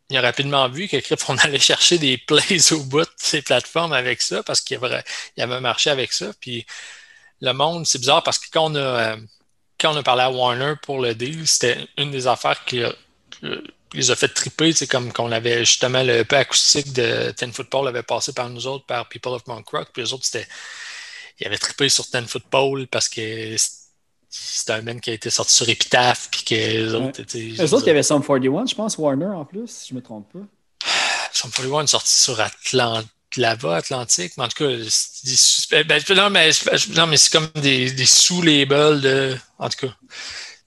il a rapidement vu que on allait chercher des <laughs> plays au bout de ces plateformes avec ça parce qu'il avait, il avait marché avec ça. Puis le monde, c'est bizarre parce que quand on a. Euh, quand on a parlé à Warner pour le deal, c'était une des affaires qui, les a fait triper. C'est comme qu'on avait justement le peu acoustique de Ten Football avait passé par nous autres, par People of Monk Rock. Puis les autres, c'était. Ils avaient trippé sur Ten Football parce que c'était un man qui a été sorti sur Epitaph. Puis que les autres étaient. Les autres, il y avait Some 41, je pense, Warner en plus, si je ne me trompe pas. <sighs> Some 41 sorti sur Atlanta là-bas, Atlantique, mais en tout cas, des, ben, non, mais, non, mais c'est comme des, des sous-labels de. En tout cas,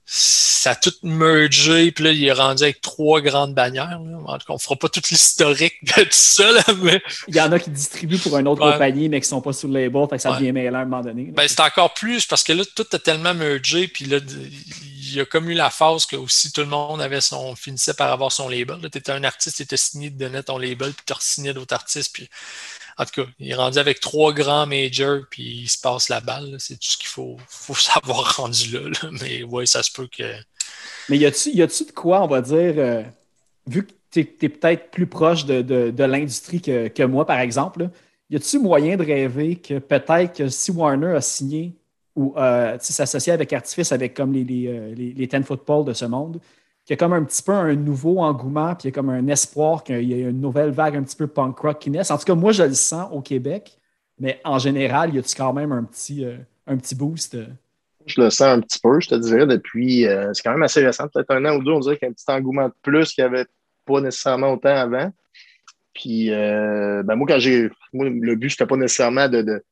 ça a tout mergé, puis là, il est rendu avec trois grandes bannières. Là. En tout cas, on fera pas tout l'historique de tout ça, là, mais. Il y en a qui distribuent pour une autre compagnie, mais qui sont pas sous le label, fait que ça devient mêlant à un moment donné. Ben, c'est encore plus, parce que là, tout a tellement mergé, puis là, il y a comme eu la phase que aussi tout le monde avait son, finissait par avoir son label. Tu étais un artiste, tu étais signé, de donner ton label, puis tu signé d'autres artistes. Puis, en tout cas, il est rendu avec trois grands majors, puis il se passe la balle. C'est tout ce qu'il faut, <laughs> faut savoir rendu là, Mais oui, ça se peut que. Mais y a-tu de quoi, on va dire, euh, vu que tu es, peut-être plus proche de, l'industrie que, moi, par exemple, y a-tu moyen de rêver que peut-être que si Warner a signé ou euh, avec Artifice, avec comme les, les, euh, les, Ten Football de ce monde, qu'il y a comme un petit peu un nouveau engouement, puis il y a comme un espoir qu'il y ait une nouvelle vague un petit peu punk rock qui naisse. En tout cas, moi, je le sens au Québec, mais en général, il y a quand même un petit, euh, un petit boost? Je le sens un petit peu, je te dirais, depuis. c'est quand même assez récent, peut-être un an ou deux, on dirait qu'il y a un petit engouement de plus qu'il n'y avait pas nécessairement autant avant. Puis, ben moi, quand j'ai. le but, c'était pas nécessairement de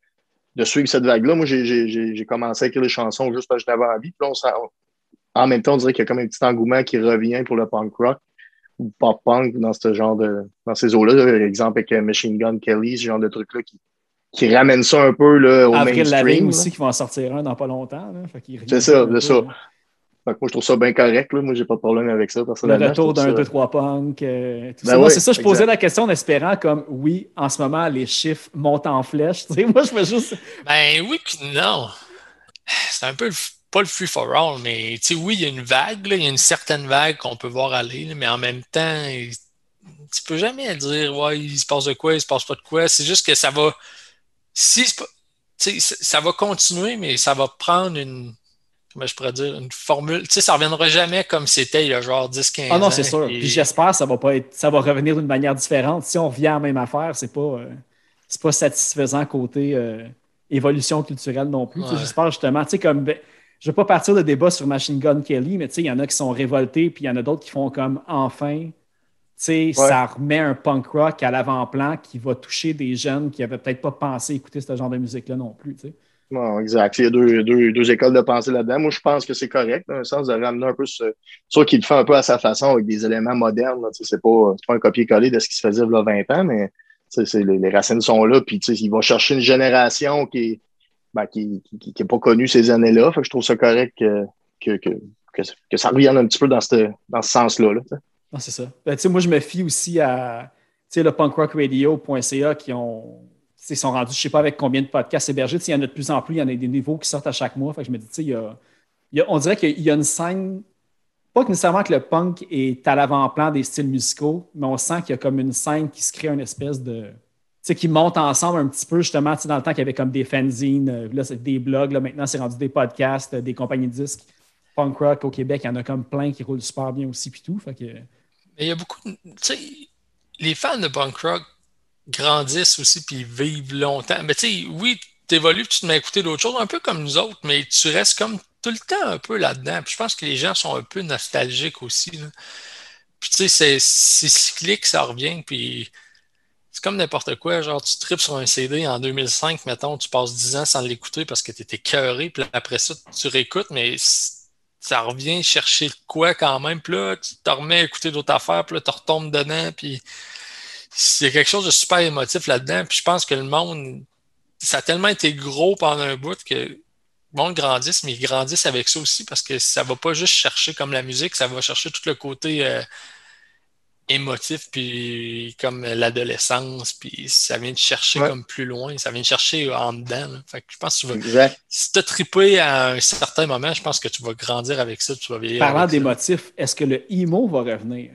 de suivre cette vague-là. Moi, j'ai commencé à écrire les chansons juste parce que j'avais envie. Puis en même temps, on dirait qu'il y a comme un petit engouement qui revient pour le punk rock ou pop punk dans ce genre de dans ces eaux-là. Exemple, avec euh, Machine Gun Kelly, ce genre de truc-là qui, qui ramène ça un peu là, au Avril mainstream. Lavigne aussi qui va en sortir un dans pas longtemps. C'est ça, c'est ça moi, je trouve ça bien correct. Là. Moi, j'ai pas de problème avec ça. Le retour d'un 2-3 punk. Euh, ben c'est ça, je posais la question en espérant comme oui, en ce moment, les chiffres montent en flèche. <laughs> moi, je me juste. Ben oui, puis non. C'est un peu pas le free for all, mais oui, il y a une vague, il y a une certaine vague qu'on peut voir aller, mais en même temps, tu peux jamais dire ouais, il se passe de quoi, il se passe pas de quoi. C'est juste que ça va. Si ça va continuer, mais ça va prendre une comment je pourrais dire, une formule. Tu sais, ça ne reviendra jamais comme c'était il y a genre 10-15 ans. Ah non, c'est sûr. Puis j'espère que ça va pas être, ça va revenir d'une manière différente. Si on revient à la même affaire, c'est pas, euh, pas satisfaisant côté euh, évolution culturelle non plus. J'espère justement, tu sais, comme ben, je ne vais pas partir de débat sur Machine Gun Kelly, mais il y en a qui sont révoltés, puis il y en a d'autres qui font comme enfin. Ça remet un punk rock à l'avant-plan qui va toucher des jeunes qui n'avaient peut-être pas pensé écouter ce genre de musique-là non plus. Tu sais. Non, exact. Il y a deux, deux, deux écoles de pensée là-dedans. Moi, je pense que c'est correct, dans le sens de ramener un peu ce, qu'il le fait un peu à sa façon avec des éléments modernes. C'est pas, pas un copier-coller de ce qui se faisait il y a 20 ans, mais les, les, racines sont là. Puis il va chercher une génération qui n'est ben, qui, qui, pas connue ces années-là. je trouve ça correct que, ça revienne un petit peu dans ce, dans ce sens-là. c'est ça. Ben, moi, je me fie aussi à le punkrockradio.ca qui sont rendus, je ne sais pas avec combien de podcasts hébergés. Il y en a de plus en plus, il y en a des nouveaux qui sortent à chaque mois. Fait que je me dis, on dirait qu'il y a une scène pas que nécessairement que le punk est à l'avant-plan des styles musicaux, mais on sent qu'il y a comme une scène qui se crée une espèce de. Sais, qui monte ensemble un petit peu, justement, dans le temps qu'il y avait comme des fanzines, euh, là, c'est des blogs, là, maintenant, c'est rendu des podcasts, euh, des compagnies de disques. Punk rock au Québec, il y en a comme plein qui roulent super bien aussi, puis tout. Que... Mais il y a beaucoup. Tu sais, les fans de punk rock grandissent aussi, puis vivent longtemps. Mais tu sais, oui, tu évolues, tu te mets à écouter d'autres choses, un peu comme nous autres, mais tu restes comme tout le temps un peu là-dedans. Puis je pense que les gens sont un peu nostalgiques aussi. Puis tu sais, c'est cyclique, ça revient. Puis c'est comme n'importe quoi. Genre, tu tripes sur un CD en 2005, mettons, tu passes 10 ans sans l'écouter parce que tu étais cœuré. Puis après ça, tu réécoutes, mais ça revient chercher quoi quand même. Puis là, tu te remets à écouter d'autres affaires. Puis là, tu retombes dedans. Puis c'est quelque chose de super émotif là-dedans. Puis je pense que le monde, ça a tellement été gros pendant un bout que monde grandisse, mais ils grandissent avec ça aussi parce que ça va pas juste chercher comme la musique, ça va chercher tout le côté euh, émotif, puis comme l'adolescence, puis ça vient de chercher comme plus loin, ça vient de chercher en dedans. Fait je pense que tu vas, si tu as trippé à un certain moment, je pense que tu vas grandir avec ça, tu vas Parlant d'émotif, est-ce que le emo va revenir?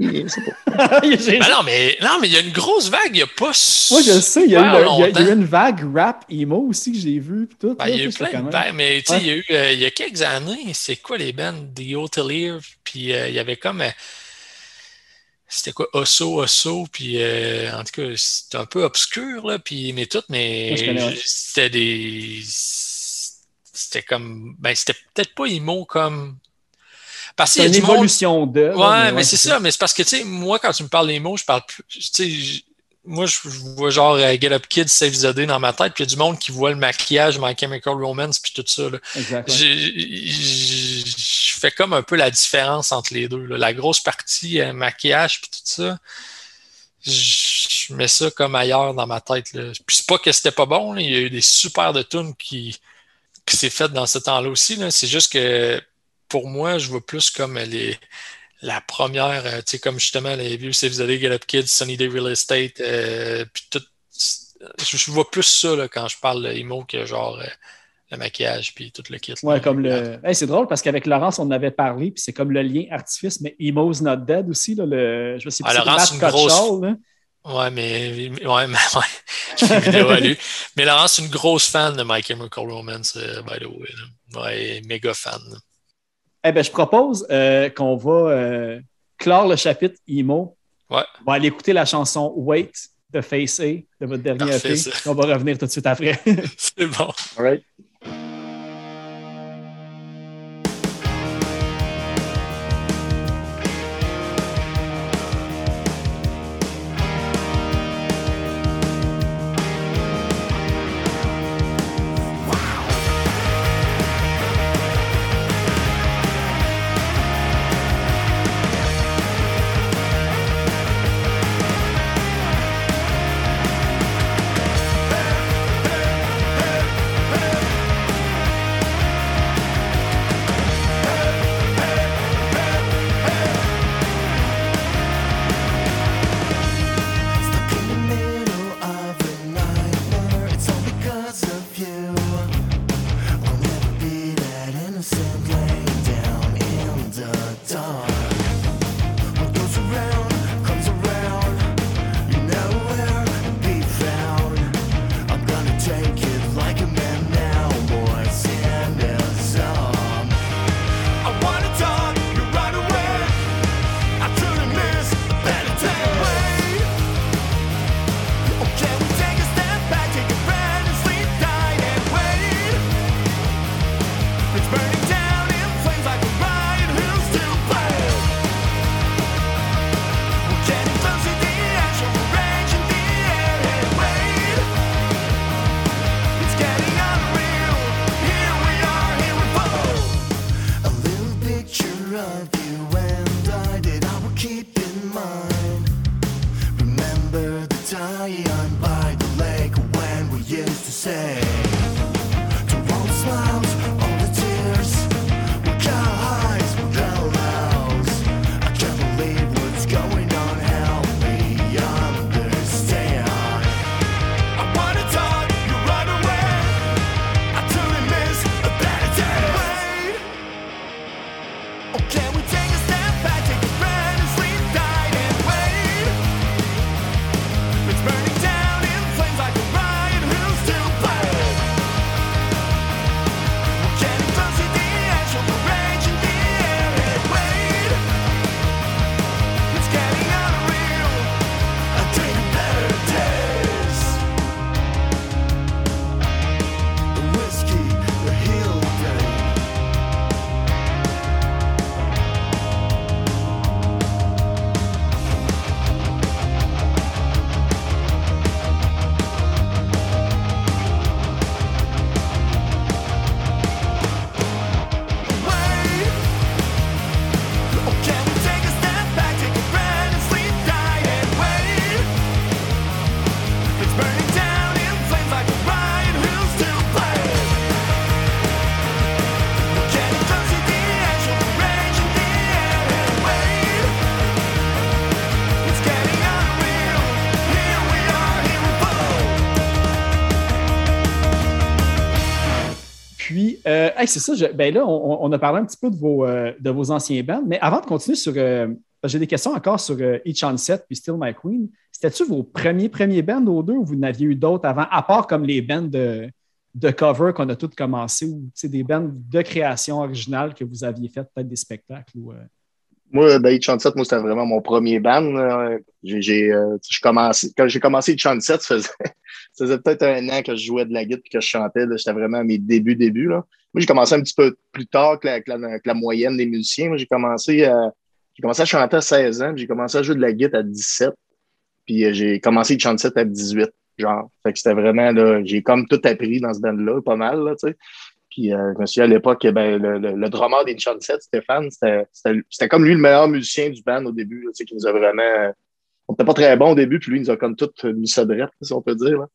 <laughs> Ben non, mais non, mais il y a une grosse vague, il n'y a pas. Moi, je sais, il y, a eu, une vague rap emo aussi que j'ai vu. Tout, ben, il y a eu plein de vagues, mais tu sais, il, y a eu, euh, il y a quelques années, c'est quoi les bands The Hotelier, puis euh, il y avait comme. Euh, c'était quoi, Osso, Osso, puis en tout cas, c'était un peu obscur, là, puis, mais tout, mais c'était des. C'était comme. Ben, c'était peut-être pas emo comme c'est une évolution de. Ouais, mais, c'est ça. Mais c'est parce que, tu sais, moi, quand tu me parles des mots, je parle plus. Tu sais, moi, je vois genre euh, Get Up Kids, Save the Day dans ma tête, puis il y a du monde qui voit le maquillage, My Chemical Romance, puis tout ça. Je fais comme un peu la différence entre les deux. La grosse partie euh, maquillage, puis tout ça, je mets ça comme ailleurs dans ma tête. Là. Puis c'est pas que c'était pas bon, il y a eu des super de tunes qui, qui s'est fait dans ce temps-là aussi. C'est juste que pour moi, je vois plus comme les, la première, euh, tu sais, comme justement les vieux Save the Day, Get Up Kids, Sunny Day Real Estate, euh, puis tout. Je, vois plus ça là, quand je parle de que genre euh, le maquillage puis tout le kit. Ouais, comme le. c'est drôle parce qu'avec Laurence, on en avait parlé, puis c'est comme le lien artifice, mais Emo's Not Dead aussi. Là, le... Je sais pas ah, Laurence, une grosse. Ouais, mais, ouais, mais ouais, <laughs> vidéo à lui. Mais Laurence, une grosse fan de My Chemical Romance, by the way. Ouais, méga fan. Eh bien, je propose euh, qu'on va euh, clore le chapitre IMO. Ouais. On va aller écouter la chanson Wait de Face A de votre dernier EP. On va revenir tout de suite après. <laughs> C'est bon. All right. C'est ça. ben là, on, a parlé un petit peu de vos, euh, de vos anciens bands, mais avant de continuer sur. Euh, j'ai des questions encore sur Each on Set puis Still My Queen. C'était-tu vos premiers, premiers bands aux deux ou vous n'aviez eu d'autres avant, à part comme les bands de, de cover qu'on a toutes commencé ou des bands de création originale que vous aviez fait, peut-être des spectacles ou. Moi, ben, moi, c'était vraiment mon premier band. J'ai, euh, commencé, quand j'ai commencé Set, ça faisait, <laughs> ça faisait peut-être un an que je jouais de la guitare et que je chantais. J'étais vraiment à mes débuts, débuts. Là. Moi, j'ai commencé un petit peu plus tard que la, que la, moyenne des musiciens. Moi, j'ai commencé, à, j'ai commencé à chanter à 16 ans, j'ai commencé à jouer de la guitare à 17. Puis euh, j'ai commencé Set à 18. Genre. Fait que c'était vraiment, là, j'ai comme tout appris dans ce band-là, pas mal, là, tu sais. Puis euh, je me souviens à l'époque, ben, le, le, le drummer des Set, Stéphane, c'était comme lui le meilleur musicien du band au début, là, qui nous a vraiment. On n'était pas très bon au début, puis lui, il nous a comme tout mis ça de si on peut dire. Là.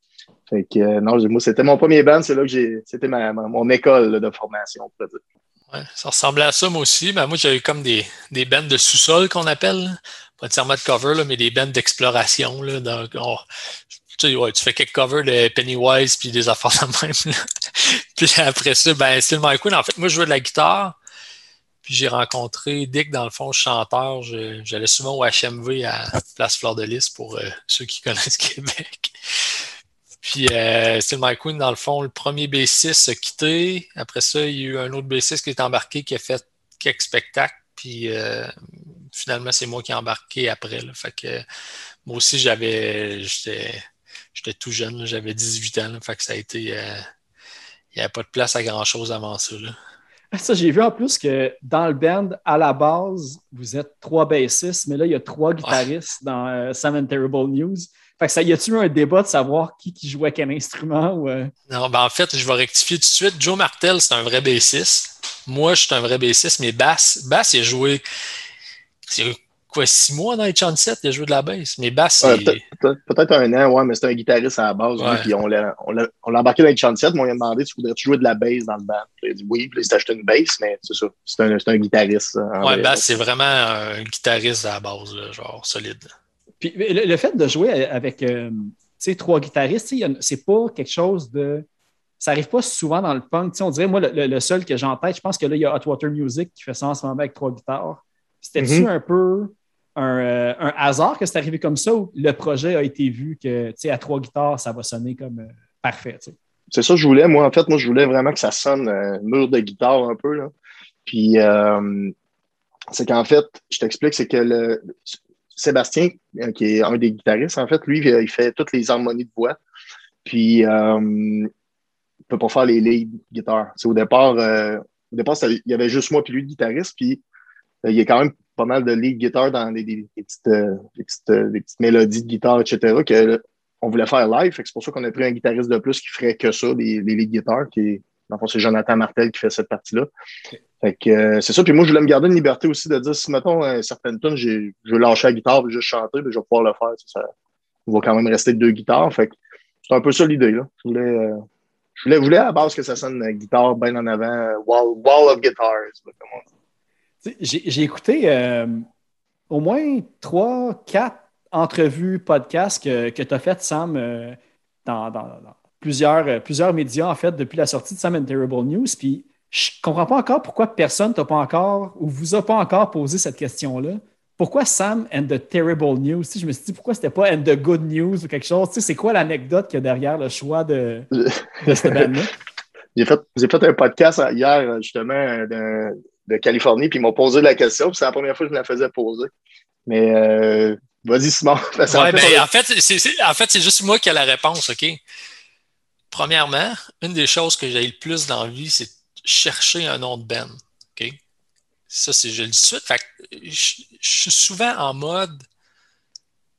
Fait que euh, non, moi, c'était mon premier band, c'est là que j'ai. C'était ma, mon école de formation, on peut dire. Ça ressemblait à ça, moi aussi. Mais moi, j'avais comme des, des bands de sous-sol qu'on appelle. Pas nécessairement de cover, là, mais des bands d'exploration. Donc, tu, ouais, tu fais quelques covers de Pennywise puis des affaires de même. <laughs> puis après ça, ben, Still My Queen, en fait, moi, je jouais de la guitare. Puis j'ai rencontré Dick, dans le fond, chanteur. J'allais souvent au HMV à Place Fleur de Lys pour euh, ceux qui connaissent <laughs> Québec. Puis euh, Still My Queen, dans le fond, le premier bassiste a quitté. Après ça, il y a eu un autre bassiste qui est embarqué qui a fait quelques spectacles. Puis euh, finalement, c'est moi qui ai embarqué après. Là. Fait que moi aussi, j'avais. J'étais tout jeune, j'avais 18 ans. fait que ça a été. Euh, n'y avait pas de place à grand-chose avant ça. Ça, j'ai vu en plus que dans le band, à la base, vous êtes trois bassistes, mais là, il y a trois guitaristes dans euh, Sam and Terrible News. Fait que ça y a-tu eu un débat de savoir qui, qui jouait quel instrument? Ou, euh? Non, ben en fait, je vais rectifier tout de suite. Joe Martel, c'est un vrai bassiste. Moi, je suis un vrai bassiste, mais Bass, Bass, il a joué quoi, six mois dans les 7, il a joué de la basse. Mais basse, c'est. Peut-être un an, ouais, mais c'était un guitariste à la base. puis on l'a embarqué dans les 7, mais on lui a demandé si tu voudrais jouer de la basse dans le band? Il a dit oui, puis il s'est acheté une basse, mais c'est ça. C'est un, un, guitariste. Ouais, basse, c'est vraiment un guitariste à la base, genre solide. Puis le, fait de jouer avec euh, trois guitaristes, c'est pas quelque chose de. Ça n'arrive pas souvent dans le punk. on dirait, moi, le, seul que j'ai en tête, je pense que là, il y a Hot Water Music qui fait ça en ce moment avec trois guitares. C'était-tu mm-hmm. un peu euh, un, hasard que c'est arrivé comme ça ou le projet a été vu que à trois guitares, ça va sonner comme euh, parfait? C'est ça que je voulais. Moi, en fait, moi, je voulais vraiment que ça sonne euh, mur de guitare un peu. Là. Puis, c'est qu'en fait, je t'explique, c'est que le, Sébastien, qui est un des guitaristes, en fait, lui, il fait toutes les harmonies de voix. Puis, il ne peut pas faire les lead guitares. Au départ, au départ il y avait juste moi puis lui, le guitariste. Puis, il est quand même pas mal de lead guitare dans des, petites, euh, euh, des, petites, mélodies de guitare, etc., que on voulait faire live. C'est pour ça qu'on a pris un guitariste de plus qui ferait que ça, des, lead guitares, qui c'est Jonathan Martel qui fait cette partie-là. Fait que euh, c'est ça. Puis moi, je voulais me garder une liberté aussi de dire si, mettons, certaines tunes, je veux lâcher la guitare et juste chanter, ben, je vais pouvoir le faire. Ça, on va quand même rester deux guitares. Fait que c'est un peu ça l'idée. Je voulais, je voulais, à la base que ça sonne guitare bien en avant, wall, wall of guitars, j'ai écouté euh, au moins trois, quatre entrevues, podcasts que, que tu as faites, Sam, euh, dans, plusieurs, euh, plusieurs médias, en fait, depuis la sortie de Sam and Terrible News. Puis je comprends pas encore pourquoi personne t'a pas encore ou vous a pas encore posé cette question-là. Pourquoi Sam and the Terrible News? je me suis dit pourquoi c'était pas and the Good News ou quelque chose? C'est quoi l'anecdote qu'il y a derrière le choix de, de? <laughs> J'ai fait, fait, un podcast hier, justement, de Californie, puis ils m'ont posé la question, puis c'est la première fois que je me la faisais poser. Mais euh, vas-y, Simon. <laughs> Ouais, ben, en fait, c'est, en fait, c'est juste moi qui ai la réponse, OK? Premièrement, une des choses que j'ai le plus dans la vie, c'est chercher un nom de Ben. OK? Ça, c'est, je le dis tout de suite. Fait je, suis souvent en mode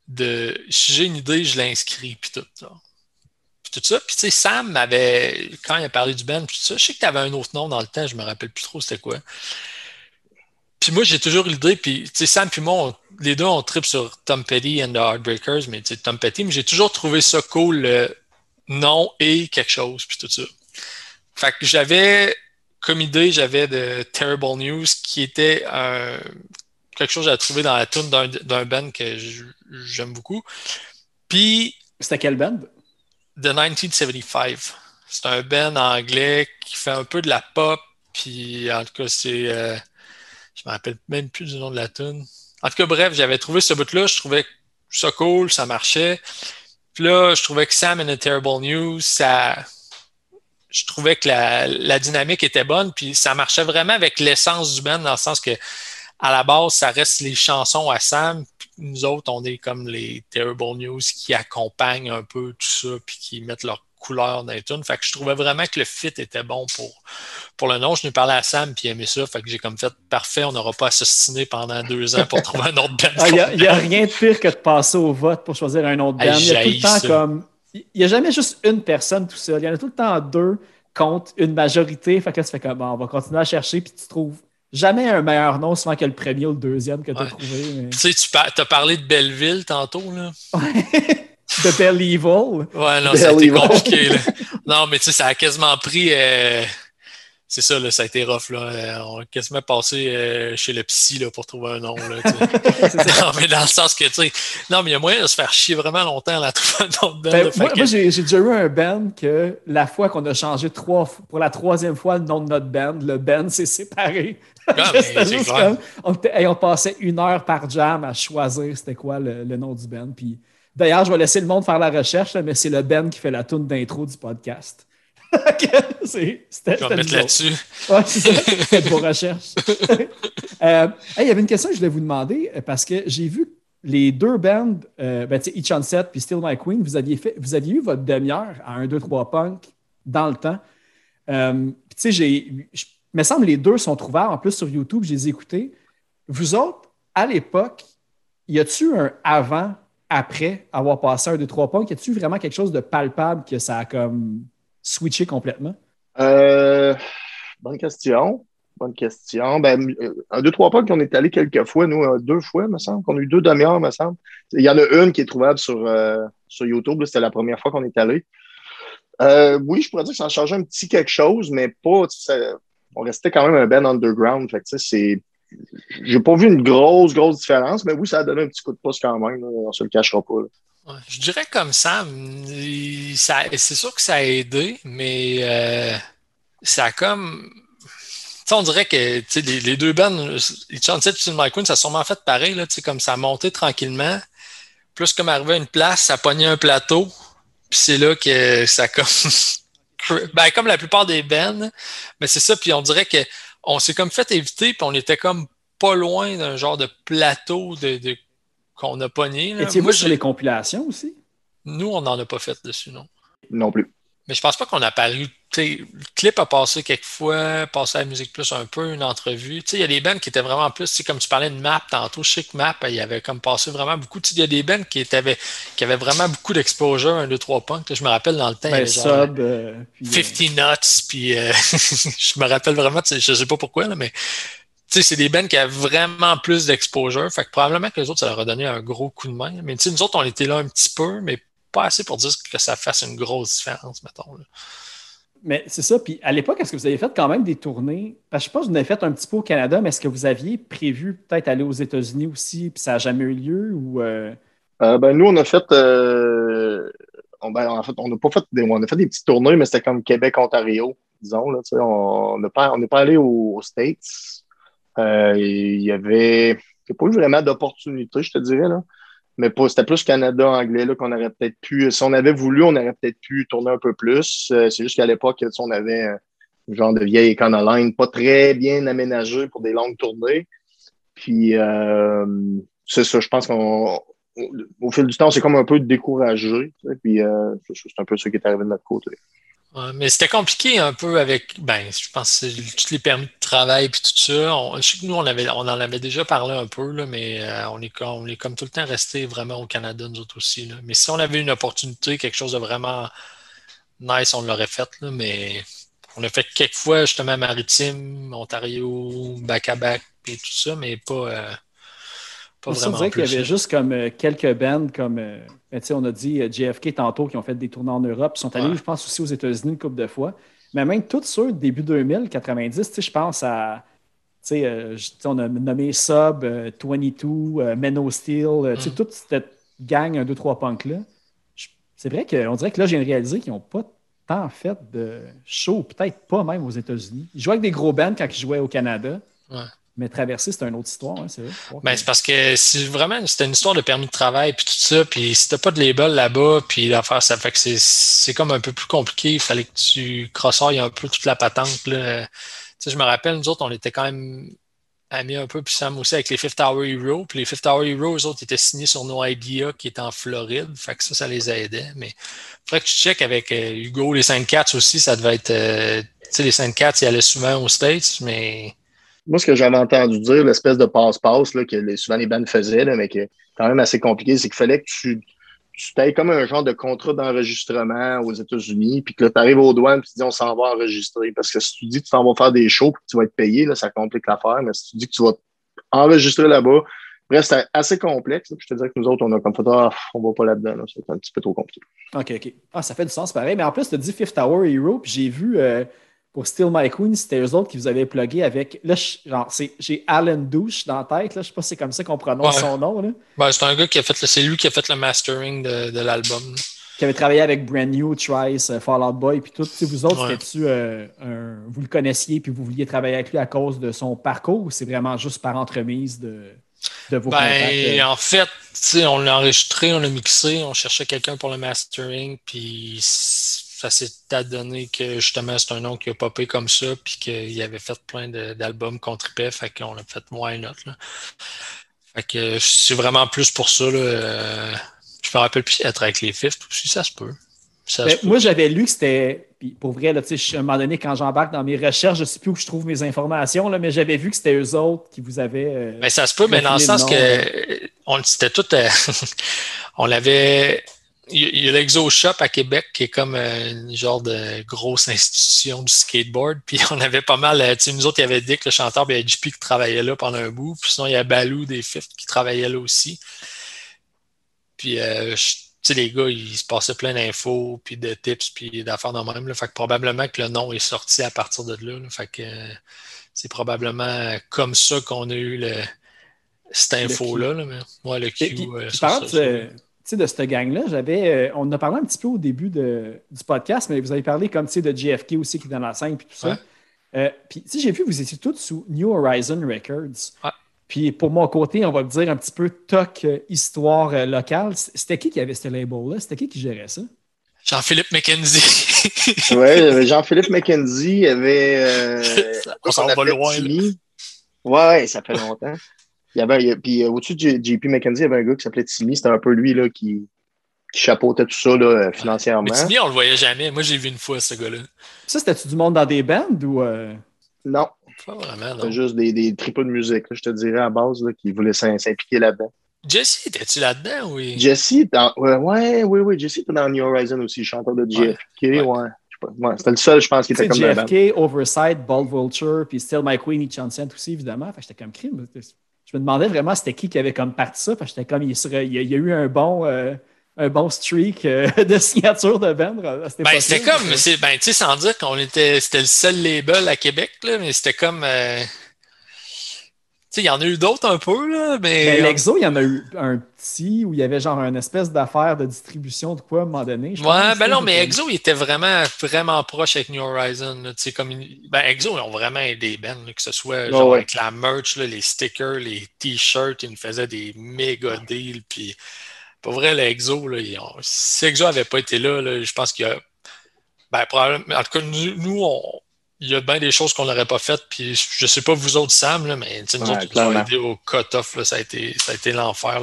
de si j'ai une idée, je l'inscris, puis tout. Tout ça. Puis tu sais, Sam m'avait, quand il a parlé du puis tout ça, je sais que tu avais un autre nom dans le temps, je me rappelle plus trop c'était quoi. Puis moi, j'ai toujours l'idée, puis tu sais, Sam puis moi, les deux, on trip sur Tom Petty and the Heartbreakers, mais tu sais, Tom Petty, mais j'ai toujours trouvé ça cool, le nom et quelque chose, puis tout ça. Fait que j'avais, comme idée, j'avais de Terrible News, qui était quelque chose que j'ai trouvé dans la tune d'un band que j'aime beaucoup. Puis. C'était quel band? The 1975. C'est un band anglais qui fait un peu de la pop, Puis en tout cas, c'est. Euh, je me rappelle même plus du nom de la tune. En tout cas, bref, j'avais trouvé ce bout-là, je trouvais ça cool, ça marchait. Puis là, je trouvais que Sam and the Terrible News, ça. Je trouvais que la, la dynamique était bonne, puis ça marchait vraiment avec l'essence du band, dans le sens que à la base, ça reste les chansons à Sam. Nous autres, on est comme les Terrible News qui accompagnent un peu tout ça, puis qui mettent leur couleur dans les tunes. Fait que je trouvais vraiment que le fit était bon pour, pour le nom. Je lui parlais à Sam, puis il aimait ça. Fait que j'ai comme fait parfait, on n'aura pas assassiné pendant deux ans pour trouver un autre band. Il ah, n'y a, rien de pire que de passer au vote pour choisir un autre band. Il y a tout le temps comme. Il n'y a jamais juste une personne tout seul. Il y en a tout le temps deux contre une majorité. Fait que là, tu fais comme on va continuer à chercher, puis tu trouves jamais un meilleur nom souvent que le premier ou le deuxième que tu as trouvé. Tu sais, tu as parlé de Belleville tantôt, là. <laughs> de Belle Evil. Ouais, non, ça a été compliqué, là. Non, mais tu sais, ça a quasiment pris. Euh, c'est ça, là, ça a été rough. Là. Euh, on a quasiment passé euh, chez le psy là, pour trouver un nom. Là, <laughs> non, mais dans le sens que, tu sais, non, mais il y a moyen de se faire chier vraiment longtemps à trouver un nom de band. Ben, moi, moi j'ai déjà eu un band que la fois qu'on a changé trois, pour la troisième fois le nom de notre band, le band s'est séparé. Ah, <laughs> juste comme, on, passait une heure par jam à choisir c'était quoi le, nom du band. Puis, d'ailleurs, je vais laisser le monde faire la recherche, mais c'est le band qui fait la tune d'intro du podcast. <laughs> C'était. Je vais mettre là-dessus. Ouais, c'est ça. <laughs> Faites vos recherches. <laughs> Euh, il y avait une question que je voulais vous demander euh, parce que j'ai vu les deux bands, euh, ben, Each on Set puis Still My Queen, vous aviez, fait, vous aviez eu votre demi-heure à 1, 2, 3 punk dans le temps. Euh, tu sais, me semble que les deux sont trouvables en plus sur YouTube, je les ai écoutés. Vous autres, à l'époque, y a-tu un avant, après avoir passé un, 2, 3 punk? Y a-tu vraiment quelque chose de palpable que ça a comme switcher complètement? Euh, bonne question. Bonne question. Ben, euh, un, deux, trois pas qu'on est allé quelques fois, nous, euh, deux fois, me semble, qu'on a eu deux demi-heures, me semble. Il y en a une qui est trouvable sur, sur YouTube. C'était la première fois qu'on est allé. oui, je pourrais dire que ça a changé un petit quelque chose, mais pas. on restait quand même un band underground. Fait que, c'est. J'ai pas vu une grosse, grosse différence, mais oui, ça a donné un petit coup de pouce quand même. on se le cachera pas je dirais comme ça, c'est sûr que ça a aidé, mais euh, ça a comme. on dirait que les, les, deux bands, Sunset et My Queen, ça a sûrement fait pareil, là, comme ça a monté tranquillement. Plus comme arrivé à une place, ça pognait un plateau, puis c'est là que ça comme. <laughs> ben, comme la plupart des bands, mais c'est ça, puis on dirait que on s'est comme fait éviter, puis on était comme pas loin d'un genre de plateau de, de qu'on a pogné. Étiez-vous sur les compilations aussi? Nous, on n'en a pas fait dessus, non. Non plus. Mais je pense pas qu'on a paru. Le clip a passé quelques fois, passé à la musique plus un peu, une entrevue. Il y a des bands qui étaient vraiment plus, comme tu parlais de Map tantôt, que Map, il y avait comme passé vraiment beaucoup. Il y a des bands qui, étaient, qui avaient vraiment beaucoup d'exposure, un, deux, trois punks. Je me rappelle dans le temps. Ben, sub, 50 euh, Nuts, puis euh, <laughs> je me rappelle vraiment, je sais pas pourquoi, là, mais c'est des bands qui avaient vraiment plus d'exposure. Fait que probablement que les autres, ça leur a donné un gros coup de main. Mais nous autres, on était là un petit peu, mais pas assez pour dire que ça fasse une grosse différence, mettons. Mais c'est ça. Puis à l'époque, est-ce que vous avez fait quand même des tournées? Parce que je pense que vous en avez fait un petit peu au Canada, mais est-ce que vous aviez prévu peut-être aller aux États-Unis aussi, puis ça n'a jamais eu lieu? Ou euh? Euh, ben, nous, on a fait. Euh, ben, en fait, on n'a pas fait des, on a fait des petites tournées, mais c'était comme Québec-Ontario, disons. Là, on n'est pas, pas allé aux States. Euh, il y avait. Il a pas eu vraiment d'opportunité, je te dirais. Là. Mais c'était plus Canada-anglais qu'on aurait peut-être pu. Si on avait voulu, on aurait peut-être pu tourner un peu plus. Euh, c'est juste qu'à l'époque, on avait un genre de vieille Econoline pas très bien aménagé pour des longues tournées. Puis euh, c'est ça, je pense qu'on au fil du temps, c'est comme un peu découragé. Puis c'est un peu ce qui est arrivé de notre côté mais c'était compliqué un peu avec, ben, je pense, tous les permis de travail et tout ça. Je sais que nous, on, avait, on en avait déjà parlé un peu, là, mais euh, on, est on est comme tout le temps resté vraiment au Canada, nous autres aussi. Là. Mais si on avait une opportunité, quelque chose de vraiment nice, on l'aurait fait. Là, mais on a fait quelques fois, justement, Maritime, Ontario, back-à-back et tout ça, mais pas. Euh, pas vraiment. On qu'il y avait juste comme euh, quelques bands comme. Ben, on a dit euh, JFK tantôt qui ont fait des tournées en Europe. Ils sont allés, je pense, aussi aux États-Unis une couple de fois. Mais même tous ceux début 2000, 90, je pense à. Euh, on a nommé Sub, 22, euh, Menno Steel, mm. toute cette gang 1, 2, 3 punk-là. C'est vrai qu'on dirait que là, j'ai réalisé qu'ils n'ont pas tant fait de show, peut-être pas même aux États-Unis. Il jouait avec des gros bands quand il jouait au Canada. Mais traverser, c'est une autre histoire, hein, c'est vrai. Ben, c'est parce que si vraiment c'était une histoire de permis de travail puis tout ça, puis si t'as pas de label là-bas, puis l'affaire, ça fait que c'est comme un peu plus compliqué. Il fallait que tu crossoyes un peu toute la patente. Là. Tu sais, je me rappelle, nous autres, on était quand même amis un peu, puis Sam aussi avec les Fifth Hour Heroes. Puis les Fifth Hour Heroes, eux autres, étaient signés sur No Idea qui est en Floride. Fait que ça, ça les aidait. Mais il faudrait que tu checkes avec euh, Hugo, les Saint Cats aussi, ça devait être. Euh, tu sais, les Saint Cats, ils allaient souvent aux States, mais moi, ce que j'avais entendu dire, l'espèce de passe-passe que souvent les bandes faisaient, mais qui est quand même assez compliqué, c'est qu'il fallait que tu, tu comme un genre de contrat d'enregistrement aux États-Unis, puis que tu arrives aux douanes, puis tu dis on s'en va enregistrer. Parce que si tu dis que tu t'en vas faire des shows, puis que tu vas être payé, là, ça complique l'affaire. Mais si tu dis que tu vas enregistrer là-bas, bref, c'est assez complexe. je te dirais que nous autres, on a comme fait, ah, on va pas là-dedans. c'est un petit peu trop compliqué. OK, OK. Ah, ça fait du sens pareil. Mais en plus, tu as dit Fifth Tower Hero, puis j'ai vu. Euh, pour Still My Queen, c'était eux autres qui vous avaient plugué avec. Là, j'ai Alan Douche dans la tête. Là. Je sais pas si c'est comme ça qu'on prononce son nom. Là. Ben, c'est un gars qui a fait. C'est lui qui a fait le mastering de, l'album. Qui avait travaillé avec Brand New, Trice, euh, Fall Out Boy, puis tout. Vous autres, c'était-tu euh, vous le connaissiez puis vous vouliez travailler avec lui à cause de son parcours ou c'est vraiment juste par entremise de, de vos ben, contacts? Euh? En fait, on l'a enregistré, on l'a mixé, on cherchait quelqu'un pour le mastering, puis ça s'est donné que justement c'est un nom qui a popé comme ça, puis qu'il avait fait plein d'albums qu'on tripait, fait qu'on a fait moins une autre. Fait que c'est vraiment plus pour ça. Là, euh, je me rappelle plus être avec les Fifth aussi, ça se peut. Ben, moi, j'avais lu que c'était. Pour vrai, là, à un moment donné, quand j'embarque dans mes recherches, je ne sais plus où je trouve mes informations, là, mais j'avais vu que c'était eux autres qui vous avaient. mais euh, ben, ça se peut, mais dans le sens que on, c'était tout. Euh, <laughs> on l'avait il y a l'Exo Shop à Québec qui est comme euh, une genre de grosse institution du skateboard. Puis on avait pas mal, euh, tu sais, nous autres, il y avait Dick, le chanteur, puis il y JP qui travaillait là pendant un bout. Puis sinon, il y a Balou des Fifth qui travaillait là aussi. Puis, euh, tu sais, les gars, ils se passaient plein d'infos, puis de tips, puis d'affaires de même. Là. Fait que probablement que le nom est sorti à partir de là. Fait que c'est probablement comme ça qu'on a eu le, cette info-là. Là, mais, moi, le Q. de cette gang-là, j'avais. Euh, on en a parlé un petit peu au début de, du podcast, mais vous avez parlé comme de JFK aussi qui est dans la scène puis tout ça. Euh, puis j'ai vu que vous étiez tous sous New Horizon Records. Puis pour mon côté, on va le dire un petit peu toc euh, histoire locale. C'était qui qui avait ce label-là? C'était qui qui gérait ça? Jean-Philippe McKenzie. <laughs> oui, Jean-Philippe McKenzie avait. <laughs> on s'en va loin. Ouais, ça fait longtemps. Il y avait, puis euh, au-dessus de JP McKenzie, il y avait un gars qui s'appelait Timmy. C'était un peu lui là, qui, qui chapeautait tout ça là, euh, financièrement. Mais Timmy, on le voyait jamais. Moi, j'ai vu une fois ce gars-là. Ça, c'était-tu du monde dans des bands ou. Euh? Non. Pas vraiment, non. C'était juste des, des tripes de musique, je te dirais, à base, là, qui voulaient s'impliquer là-dedans. Jesse, étais-tu là-dedans, oui? Jesse, dans... ouais, oui, oui, Jesse était dans New Horizon aussi, chanteur de JFK, ouais. ouais. c'était le seul, je pense, qui était comme JFK, Oversight, Bald Vulture, puis Still My Queen, et Chancent aussi, évidemment. Fait j'étais comme crime je me demandais vraiment c'était qui qui avait comme parti ça, parce que j'étais comme, il, serait, il, y a, eu un bon, euh, un bon streak euh, <laughs> de signature de vendre cette ben, C'était comme, ben, tu sais, sans dire qu'on était, c'était le seul label à Québec, là, mais c'était comme, euh, il y en a eu d'autres un peu, là, mais. Ben, L'Exo, il y en a eu un petit où il y avait genre une espèce d'affaire de distribution de quoi à un moment donné. ouais, ben non, mais Exo, il était vraiment, vraiment proche avec New Horizon. comme Ben, Exo, ils ont vraiment aidé Ben, que ce soit genre avec la merch, les stickers, les t-shirts, ils nous faisaient des méga deals. Puis, pour vrai, l'Exo, si Exo n'avait pas été là, là je pense qu'il y a. Ben, probablement, en tout cas, nous on, il y a bien des choses qu'on n'aurait pas faites. Puis je sais pas vous autres, Sam, là, mais nous autres, nous avons aidé au cut-off. Ça a été, ça a été l'enfer.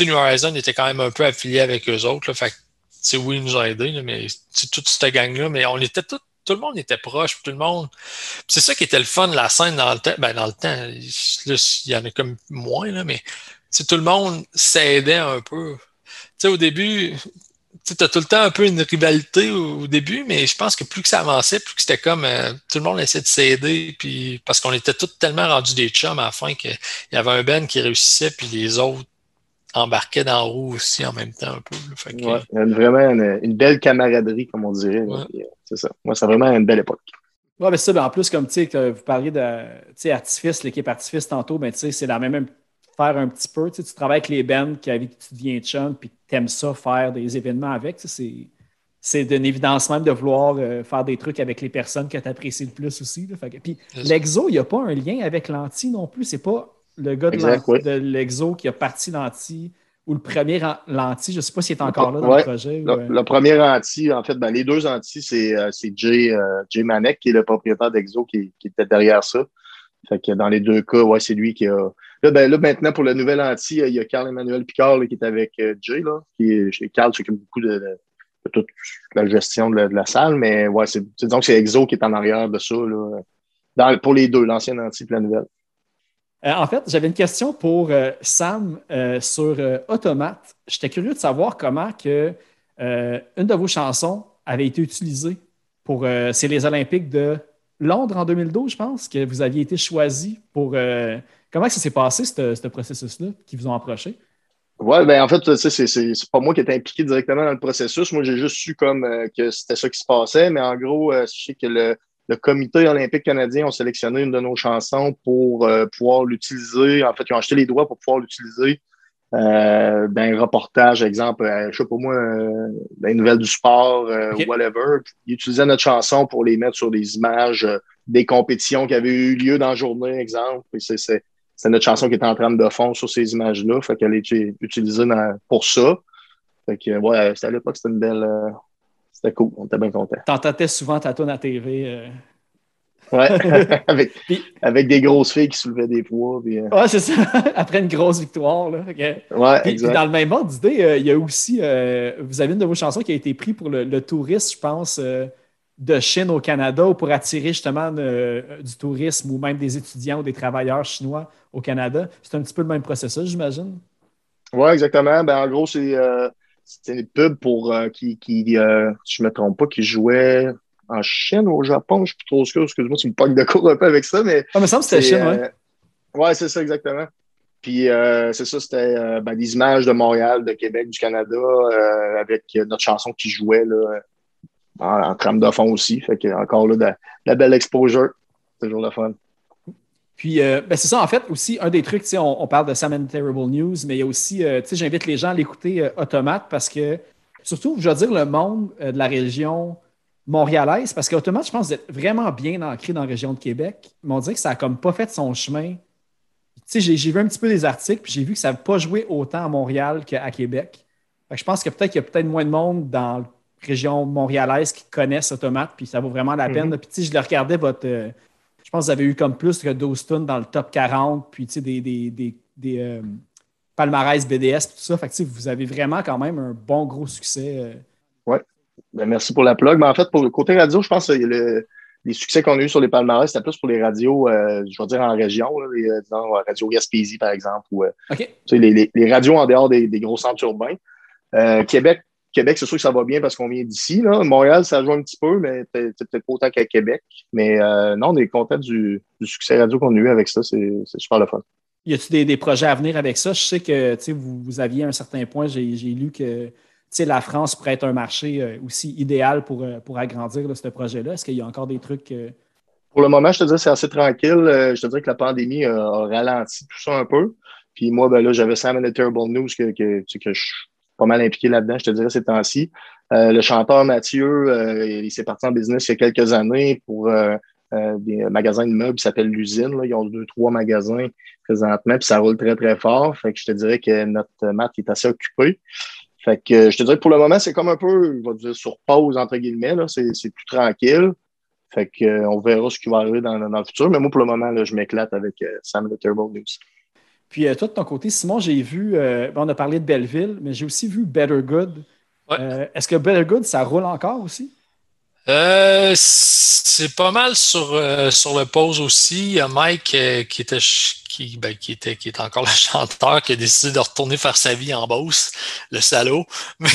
New Horizon était quand même un peu affilié avec eux autres. Là, fait que, oui, ils nous ont aidés, mais toute cette gang-là, mais on était tout, tout le monde était proche, tout le monde. C'est ça qui était le fun de la scène dans le temps. Ben, dans le temps, là, il y en a comme moins, là, mais tout le monde s'aidait un peu. sais au début, tu as tout le temps un peu une rivalité au, début, mais je pense que plus que ça avançait, plus que c'était comme euh, tout le monde essayait de s'aider, puis parce qu'on était tous tellement rendus des chums à la fin qu'il y avait un Ben qui réussissait, puis les autres embarquaient dans la roue aussi en même temps un peu. il y a vraiment une, belle camaraderie, comme on dirait. Euh, c'est ça. Moi, c'est vraiment une belle époque. Oui, mais ça, ben, en plus, comme tu sais, vous parliez de Artifice, l'équipe Artifice tantôt, ben, c'est la même faire un petit peu. Tu, sais, tu travailles avec les bands qui, avec qui tu deviens chum, puis tu aimes ça, faire des événements avec. Tu sais, c'est d'une évidence même de vouloir euh, faire des trucs avec les personnes que tu apprécies le plus aussi. puis l'exo, il n'y a pas un lien avec l'anti non plus. C'est pas le gars de l'exo qui a parti l'anti ou le premier l'anti. Je ne sais pas s'il est encore là dans le projet. Le, le, premier anti, en fait, ben, les deux anti, c'est Jay, Jay, Manek qui est le propriétaire d'Exo qui, qui, était derrière ça. Fait que dans les deux cas, ouais, c'est lui qui a. Là, ben, là, maintenant, pour le nouvel anti, il y a Carl-Emmanuel Picard qui est avec euh, Jay, là, qui Carl, s'occupe beaucoup de, toute la gestion de la, salle, mais ouais, c'est donc c'est Exo qui est en arrière de ça, là, pour les deux, l'ancien anti et la nouvelle. Euh, en fait, j'avais une question pour euh, Sam sur Automate. J'étais curieux de savoir comment que une de vos chansons avait été utilisée pour c'est les Olympiques de Londres en 2012, je pense, que vous aviez été choisi pour. Euh, comment ça s'est passé, ce processus-là, qui vous ont approché? Oui, ben en fait, c'est pas moi qui étais impliqué directement dans le processus. Moi, j'ai juste su comme euh, que c'était ça qui se passait, mais en gros, euh, je sais que le, comité olympique canadien a sélectionné une de nos chansons pour pouvoir l'utiliser. En fait, ils ont acheté les droits pour pouvoir l'utiliser euh, d'un reportage, exemple, euh, je sais pas moi, euh, des nouvelles du sport, euh, whatever. Ils utilisaient notre chanson pour les mettre sur des images des compétitions qui avaient eu lieu dans la journée, exemple. C'est notre chanson qui était en train de fond sur ces images-là. Fait qu'elle est utilisée pour ça. Fait que, ouais, à l'époque, c'était une belle. c'était cool. On était bien contents. T'entendais souvent ta à TV. Ouais, <laughs> avec, avec, des grosses filles qui soulevaient des poids. Puis, euh. Ouais, c'est ça. <laughs> Après une grosse victoire. Là. Ouais, puis, dans le même ordre d'idée, euh, il y a aussi, euh, vous avez une de vos chansons qui a été prise pour le, le touriste, je pense, de Chine au Canada ou pour attirer justement du tourisme ou même des étudiants ou des travailleurs chinois au Canada. C'est un petit peu le même processus, j'imagine. Oui, exactement. Ben, en gros, c'est une pub pour qui, qui si je ne me trompe pas, qui jouait en Chine ou au Japon, je suis plus trop sûr, excuse-moi, tu me pognes de cours un peu avec ça, mais. Ah, me semble que c'était Chine, oui. Euh, ouais, c'est ça, exactement. Puis euh, c'est ça, c'était euh, ben, des images de Montréal, de Québec, du Canada, avec notre chanson qui jouait là, en, trame de fond aussi. Fait que encore là, de, la belle exposure. Toujours le fun. Puis, ben c'est ça, en fait, aussi, un des trucs, on, on parle de Sam and Terrible News, mais il y a aussi, tu sais, j'invite les gens à l'écouter Automate parce que, surtout, je veux dire, le monde de la région montréalaise, parce qu'Automate, je pense, vous êtes vraiment bien ancré dans la région de Québec, mais on dirait que ça n'a comme pas fait son chemin. Tu sais, j'ai vu un petit peu des articles, puis j'ai vu que ça n'a pas joué autant à Montréal qu'à Québec. je pense que peut-être qu'il y a peut-être moins de monde dans la région montréalaise qui connaissent Automate, puis ça vaut vraiment la peine. Mm-hmm. Puis tu sais, je le regardais, votre. Euh, je pense que vous avez eu comme plus que 12 tonnes dans le top 40, puis tu sais, des, des, des, euh, palmarès BDS, tout ça. Fait que, vous avez vraiment quand même un bon gros succès. Euh, ben, merci pour la plug. Mais en fait, pour le côté radio, je pense que le, les succès qu'on a eu sur les palmarès, c'était plus pour les radios, je vais dire en région, les, disons, Radio Gaspésie, par exemple, ou les, les, radios en dehors des, des gros centres urbains. Québec, Québec, c'est sûr que ça va bien parce qu'on vient d'ici. Montréal, ça joue un petit peu, mais peut-être pas autant qu'à Québec. Mais non, on est content du, du succès radio qu'on a eu avec ça. C'est super le fun. Y a-t-il des, des, projets à venir avec ça? Je sais que vous, vous aviez à un certain point, j'ai lu que la France pourrait être un marché euh, aussi idéal pour, euh, pour agrandir ce projet-là. Est-ce qu'il y a encore des trucs? Euh? Pour le moment, je te dirais c'est assez tranquille. je te dirais que la pandémie a, ralenti tout ça un peu. Puis moi, ben là, j'avais Sam and the Terrible News que, que, que je suis pas mal impliqué là-dedans, je te dirais, ces temps-ci. le chanteur Mathieu, il s'est parti en business il y a quelques années pour des magasins de meubles qui s'appellent l'usine. Ils ont deux, trois magasins présentement, puis ça roule très, très fort. Fait que je te dirais que notre Matt est assez occupé. Fait que je te dirais que pour le moment, c'est comme un peu, je vais dire, sur pause, entre guillemets. C'est plus tranquille. Fait que, euh, on verra ce qui va arriver dans, le futur. Mais moi, pour le moment, je m'éclate avec euh, Sam the Turbo News. Puis euh, toi, de ton côté, Simon, j'ai vu, on a parlé de Belleville, mais j'ai aussi vu Better Good. Est-ce que Better Good, ça roule encore aussi? C'est pas mal sur, sur le pause aussi. Il y a Mike qui était ben, qui, était, qui est encore <laughs> le chanteur, qui a décidé de retourner faire sa vie en Beauce, le salaud. <laughs>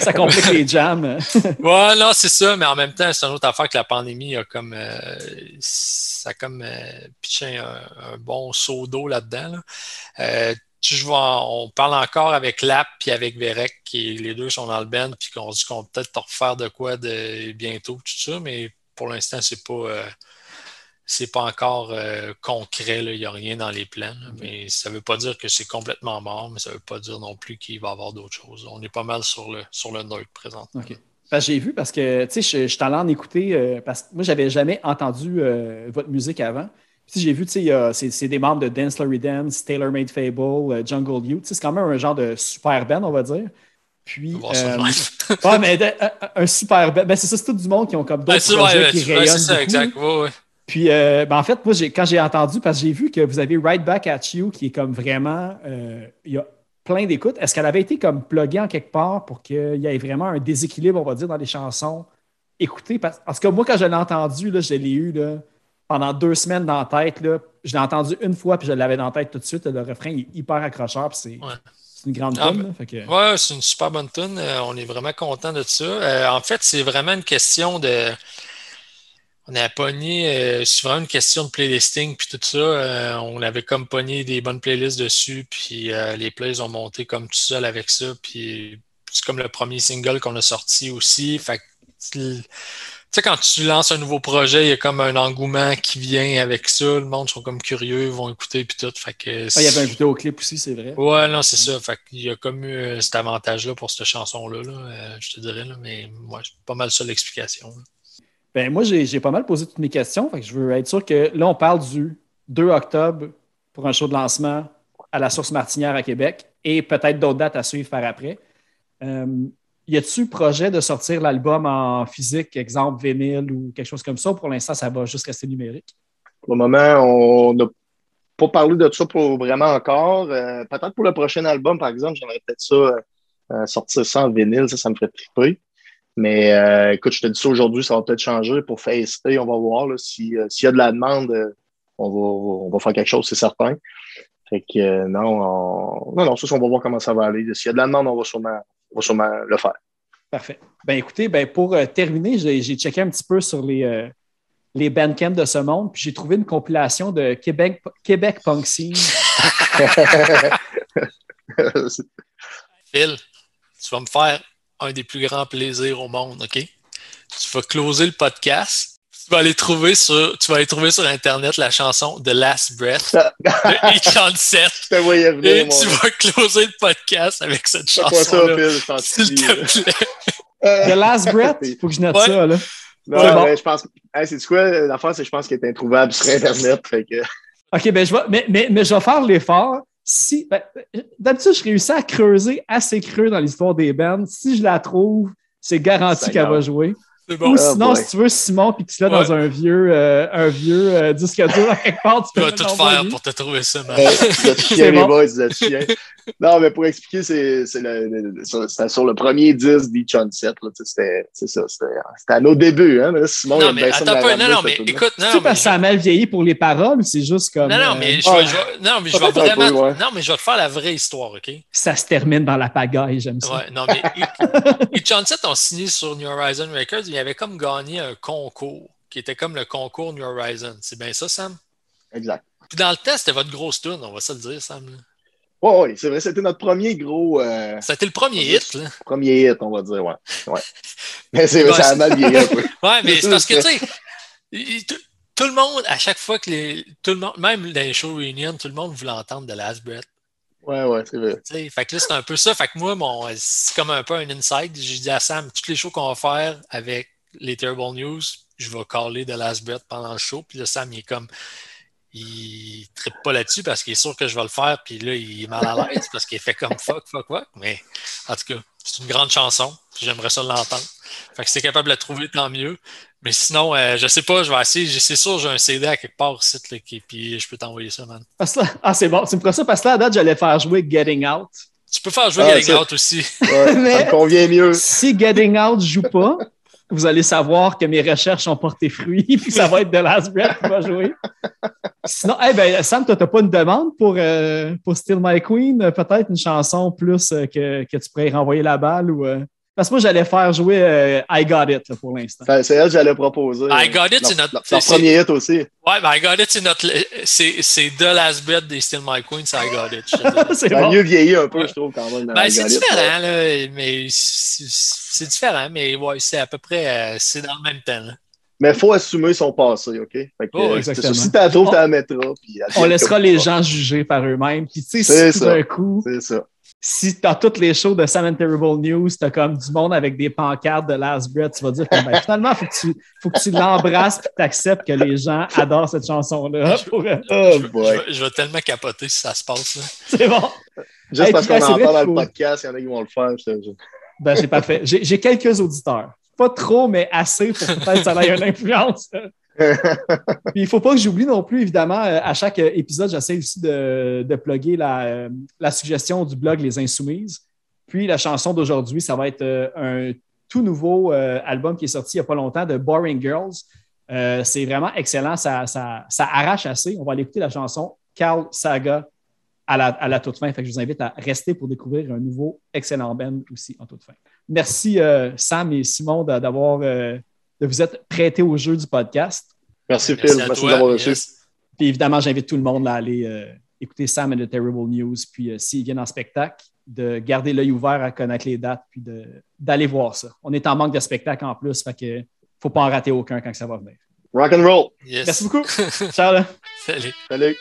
ça complique les jams. <laughs> ouais, non, c'est ça, mais en même temps, c'est une autre affaire que la pandémie a comme euh, ça a comme euh, pitché un, bon seau d'eau là-dedans. Euh, on parle encore avec Lap et avec Verek, qui les deux sont dans le band, puis qu'on dit qu'on va peut-être refaire de quoi de bientôt, tout ça, mais pour l'instant, c'est pas c'est pas encore euh, concret, il n'y a rien dans les plans. Mais ça ne veut pas dire que c'est complètement mort, mais ça ne veut pas dire non plus qu'il va y avoir d'autres choses. On est pas mal sur le, sur le présent. OK. j'ai vu parce que je, suis allé en écouter euh, parce que moi, j'avais jamais entendu euh, votre musique avant. Puis j'ai vu, tu sais, c'est des membres de Dance Larry Dance, Taylor Made Fable, Jungle Youth. C'est quand même un genre de super band, on va dire. Puis, euh, <laughs> mais un, super band. Ben, c'est ça, c'est tout du monde qui ont comme d'autres projets qui rayonnent. C'est ça, exact. Puis, euh, ben, en fait, moi, quand j'ai entendu, parce que j'ai vu que vous avez Right Back at You, qui est comme vraiment. Euh, il y a plein d'écoutes. Est-ce qu'elle avait été comme pluguée en quelque part pour qu'il y ait vraiment un déséquilibre, on va dire, dans les chansons écoutez Parce, que moi, quand je l'ai entendu, là, je l'ai eu là, pendant deux semaines dans la tête. Là, je l'ai entendu une fois, puis je l'avais dans la tête tout de suite. Le refrain est hyper accrocheur. c'est une grande ah, tune. Ouais, c'est une super bonne tune. Euh, on est vraiment content de ça. en fait, c'est vraiment une question de on a pogné, euh, c'est vraiment une question de playlisting puis tout ça. Euh, on avait comme pogné des bonnes playlists dessus, puis euh, les plays ont monté comme tout seul avec ça. Puis c'est comme le premier single qu'on a sorti aussi. Fait tu sais, quand tu lances un nouveau projet, il y a comme un engouement qui vient avec ça. Le monde sont comme curieux, vont écouter puis tout. Fait que ah, il y avait un vidéoclip aussi, c'est vrai. Ouais, non, c'est ça. Fait qu'il y a comme eu cet avantage-là pour cette chanson-là, là, je te dirais. Là, mais moi, c'est pas mal ça l'explication. Ben, moi, j'ai pas mal posé toutes mes questions. Fait je veux être sûr que là, on parle du 2 octobre pour un show de lancement à la Source Martinière à Québec et peut-être d'autres dates à suivre par après. Euh, y a-t-il projet de sortir l'album en physique, exemple vinyle ou quelque chose comme ça? Pour l'instant, ça va juste rester numérique. Pour le moment, on n'a pas parlé de ça pour vraiment encore. Euh, peut-être pour le prochain album, par exemple, j'aimerais peut-être ça euh, sortir ça en vinyle, ça, ça me ferait triper. Mais euh, écoute, je te dis ça aujourd'hui, ça va peut-être changer pour Face on va voir. Euh, s'il y a de la demande, euh, on, va, faire quelque chose, c'est certain. Fait que non, non, non, ça, on va voir comment ça va aller. S'il y a de la demande, on va sûrement, va sûrement le faire. Parfait. Ben écoutez, ben, pour terminer, j'ai checké un petit peu sur les, les bandcamps de ce monde, puis j'ai trouvé une compilation de Québec, Québec Punk Scene. <laughs> Phil, tu vas me faire un des plus grands plaisirs au monde, OK? Tu vas closer le podcast. Tu vas aller trouver sur, tu vas aller trouver sur Internet la chanson The Last Breath de E37. <laughs> et tu vas closer le podcast avec cette chanson. S'il te plaît. The Last Breath, il <laughs> faut que je note ça, là. Non, mais je pense. c'est quoi l'affaire, c'est que je pense qu'il est introuvable sur Internet. Fait que... <laughs> OK, ben je vais, mais, mais, mais je vais faire l'effort si. Ben, D'habitude, je réussis à creuser assez creux dans l'histoire des bands. Si je la trouve, c'est garanti qu'elle va jouer. Ou sinon, ah, si tu veux, Simon, puis tu l'as dans un vieux, euh, un vieux euh, disque dur à quelque part, tu, vas tout faire pour te trouver ça, man. <laughs> chien, les boys, le chien. Non, mais pour expliquer, c'est sur le premier disque d'Each on Set. C'était à nos débuts. Hein, Simon, non, mais attends pas, non, non, mais écoute, non. C'est parce que ça a mal vieilli pour les paroles, c'est juste comme. Non, non, mais je vais, non, mais je vais vraiment. Non, mais je vais te faire la vraie histoire, OK? Ça se termine dans la pagaille, j'aime ça. Ouais, non, mais <laughs> Each on Set ont signé sur New Horizon Records il avait comme gagné un concours qui était comme le concours New Horizon. C'est bien ça, Sam? Exact. Puis dans le test, c'était votre grosse tune, on va se le dire, Sam. Oui, oui, c'est vrai, c'était notre premier gros. Euh... C'était le premier hit, là. Premier hit, on va dire, ouais. ouais. <laughs> Mais c'est vrai, ça a mal vieilli un peu. <laughs> ouais, mais c'est parce que, <laughs> tu sais, tout le monde, à chaque fois que les. Tout le monde, même dans les shows reunion, tout le monde voulait entendre de Last Breath. Ouais, ouais, c'est vrai. fait que là, c'est un peu ça. Fait que moi, mon, c'est comme un peu un inside. J'ai dit à Sam, toutes les shows qu'on va faire avec les Terrible News, je vais caller de Last Breath pendant le show. Puis là, Sam, il est comme. Il trippe pas là-dessus parce qu'il est sûr que je vais le faire. Puis là, il est mal à l'aise parce qu'il fait comme fuck, fuck, fuck. Mais en tout cas, c'est une grande chanson. J'aimerais ça l'entendre. Fait que si t'es capable de la trouver, tant mieux. Mais sinon, euh, je sais pas, je vais essayer. C'est sûr, j'ai un CD à quelque part ici, là, qui, puis je peux t'envoyer ça, man. Ah, c'est bon. C'est pour ça, parce que là, à date, j'allais faire jouer Getting Out. Tu peux faire jouer ah, Getting Out aussi. Ouais, <laughs> ça me convient mieux. Si Getting Out joue pas, vous allez savoir que mes recherches ont porté fruit, <laughs> puis ça va être The Last Breath qui va jouer. Sinon, eh ben, Sam, toi, n'as pas une demande pour, euh, pour Still My Queen? Peut-être une chanson plus euh, que, que, tu pourrais renvoyer la balle ou. Euh? Parce que moi, j'allais faire jouer euh, I Got It pour l'instant. C'est elle que j'allais proposer. I Got It, c'est notre. Leur premier hit aussi. Ouais, mais I Got It, c'est notre. C'est The Last Bit des Still My Queen, c'est I Got It. <laughs> c'est bon. mieux vieilli un peu, je trouve, quand même. Ben, c'est différent, là. Mais c'est différent, mais ouais, c'est à peu près. Euh, c'est dans le même temps, là. Mais il faut assumer son passé, OK? Fait que, Oh, euh, exactement. ça. Si tu la trouves, tu la mettras. puis On laissera les gens juger par eux-mêmes. Puis, tu sais, si tout d'un coup, C'est ça. Si dans toutes les shows de Sam and Terrible News, t'as comme du monde avec des pancartes de Last Breath, tu vas dire que ben, finalement, faut que tu, faut que tu l'embrasses et que tu acceptes que les gens adorent cette chanson-là. Pour... euh, Oh je, boy. je vais- je vais tellement capoter si ça se passe. là. C'est bon. Juste Hey, parce qu'on en parle dans le podcast, il y en a qui vont le faire. je. Ben, c'est parfait. J'ai j'ai quelques auditeurs. Pas trop, mais assez pour que peut-être ça ait une influence. Puis il ne faut pas que j'oublie non plus, évidemment, euh, à chaque euh, épisode, j'essaie aussi de, de plugger la, euh, la suggestion du blog Les Insoumises. Puis la chanson d'aujourd'hui, ça va être un tout nouveau album qui est sorti il n'y a pas longtemps de Boring Girls. C'est vraiment excellent, ça, ça, arrache assez. On va aller écouter la chanson Carl Saga à la, toute fin. Je vous invite à rester pour découvrir un nouveau excellent band aussi en toute fin. Merci Sam et Simon d'a- d'avoir de vous être prêtés au jeu du podcast. Merci, Merci Phil. à Merci toi. d'avoir reçu. Yes. Puis évidemment, j'invite tout le monde à aller euh, écouter Sam and the Terrible News. Puis euh, s'ils viennent en spectacle, de garder l'œil ouvert à connaître les dates, puis de- d'aller voir ça. On est en manque de spectacles en plus, fait que faut pas en rater aucun quand ça va venir. Rock and roll. Yes. Merci beaucoup. <laughs> Ciao. là. Salut. Salut.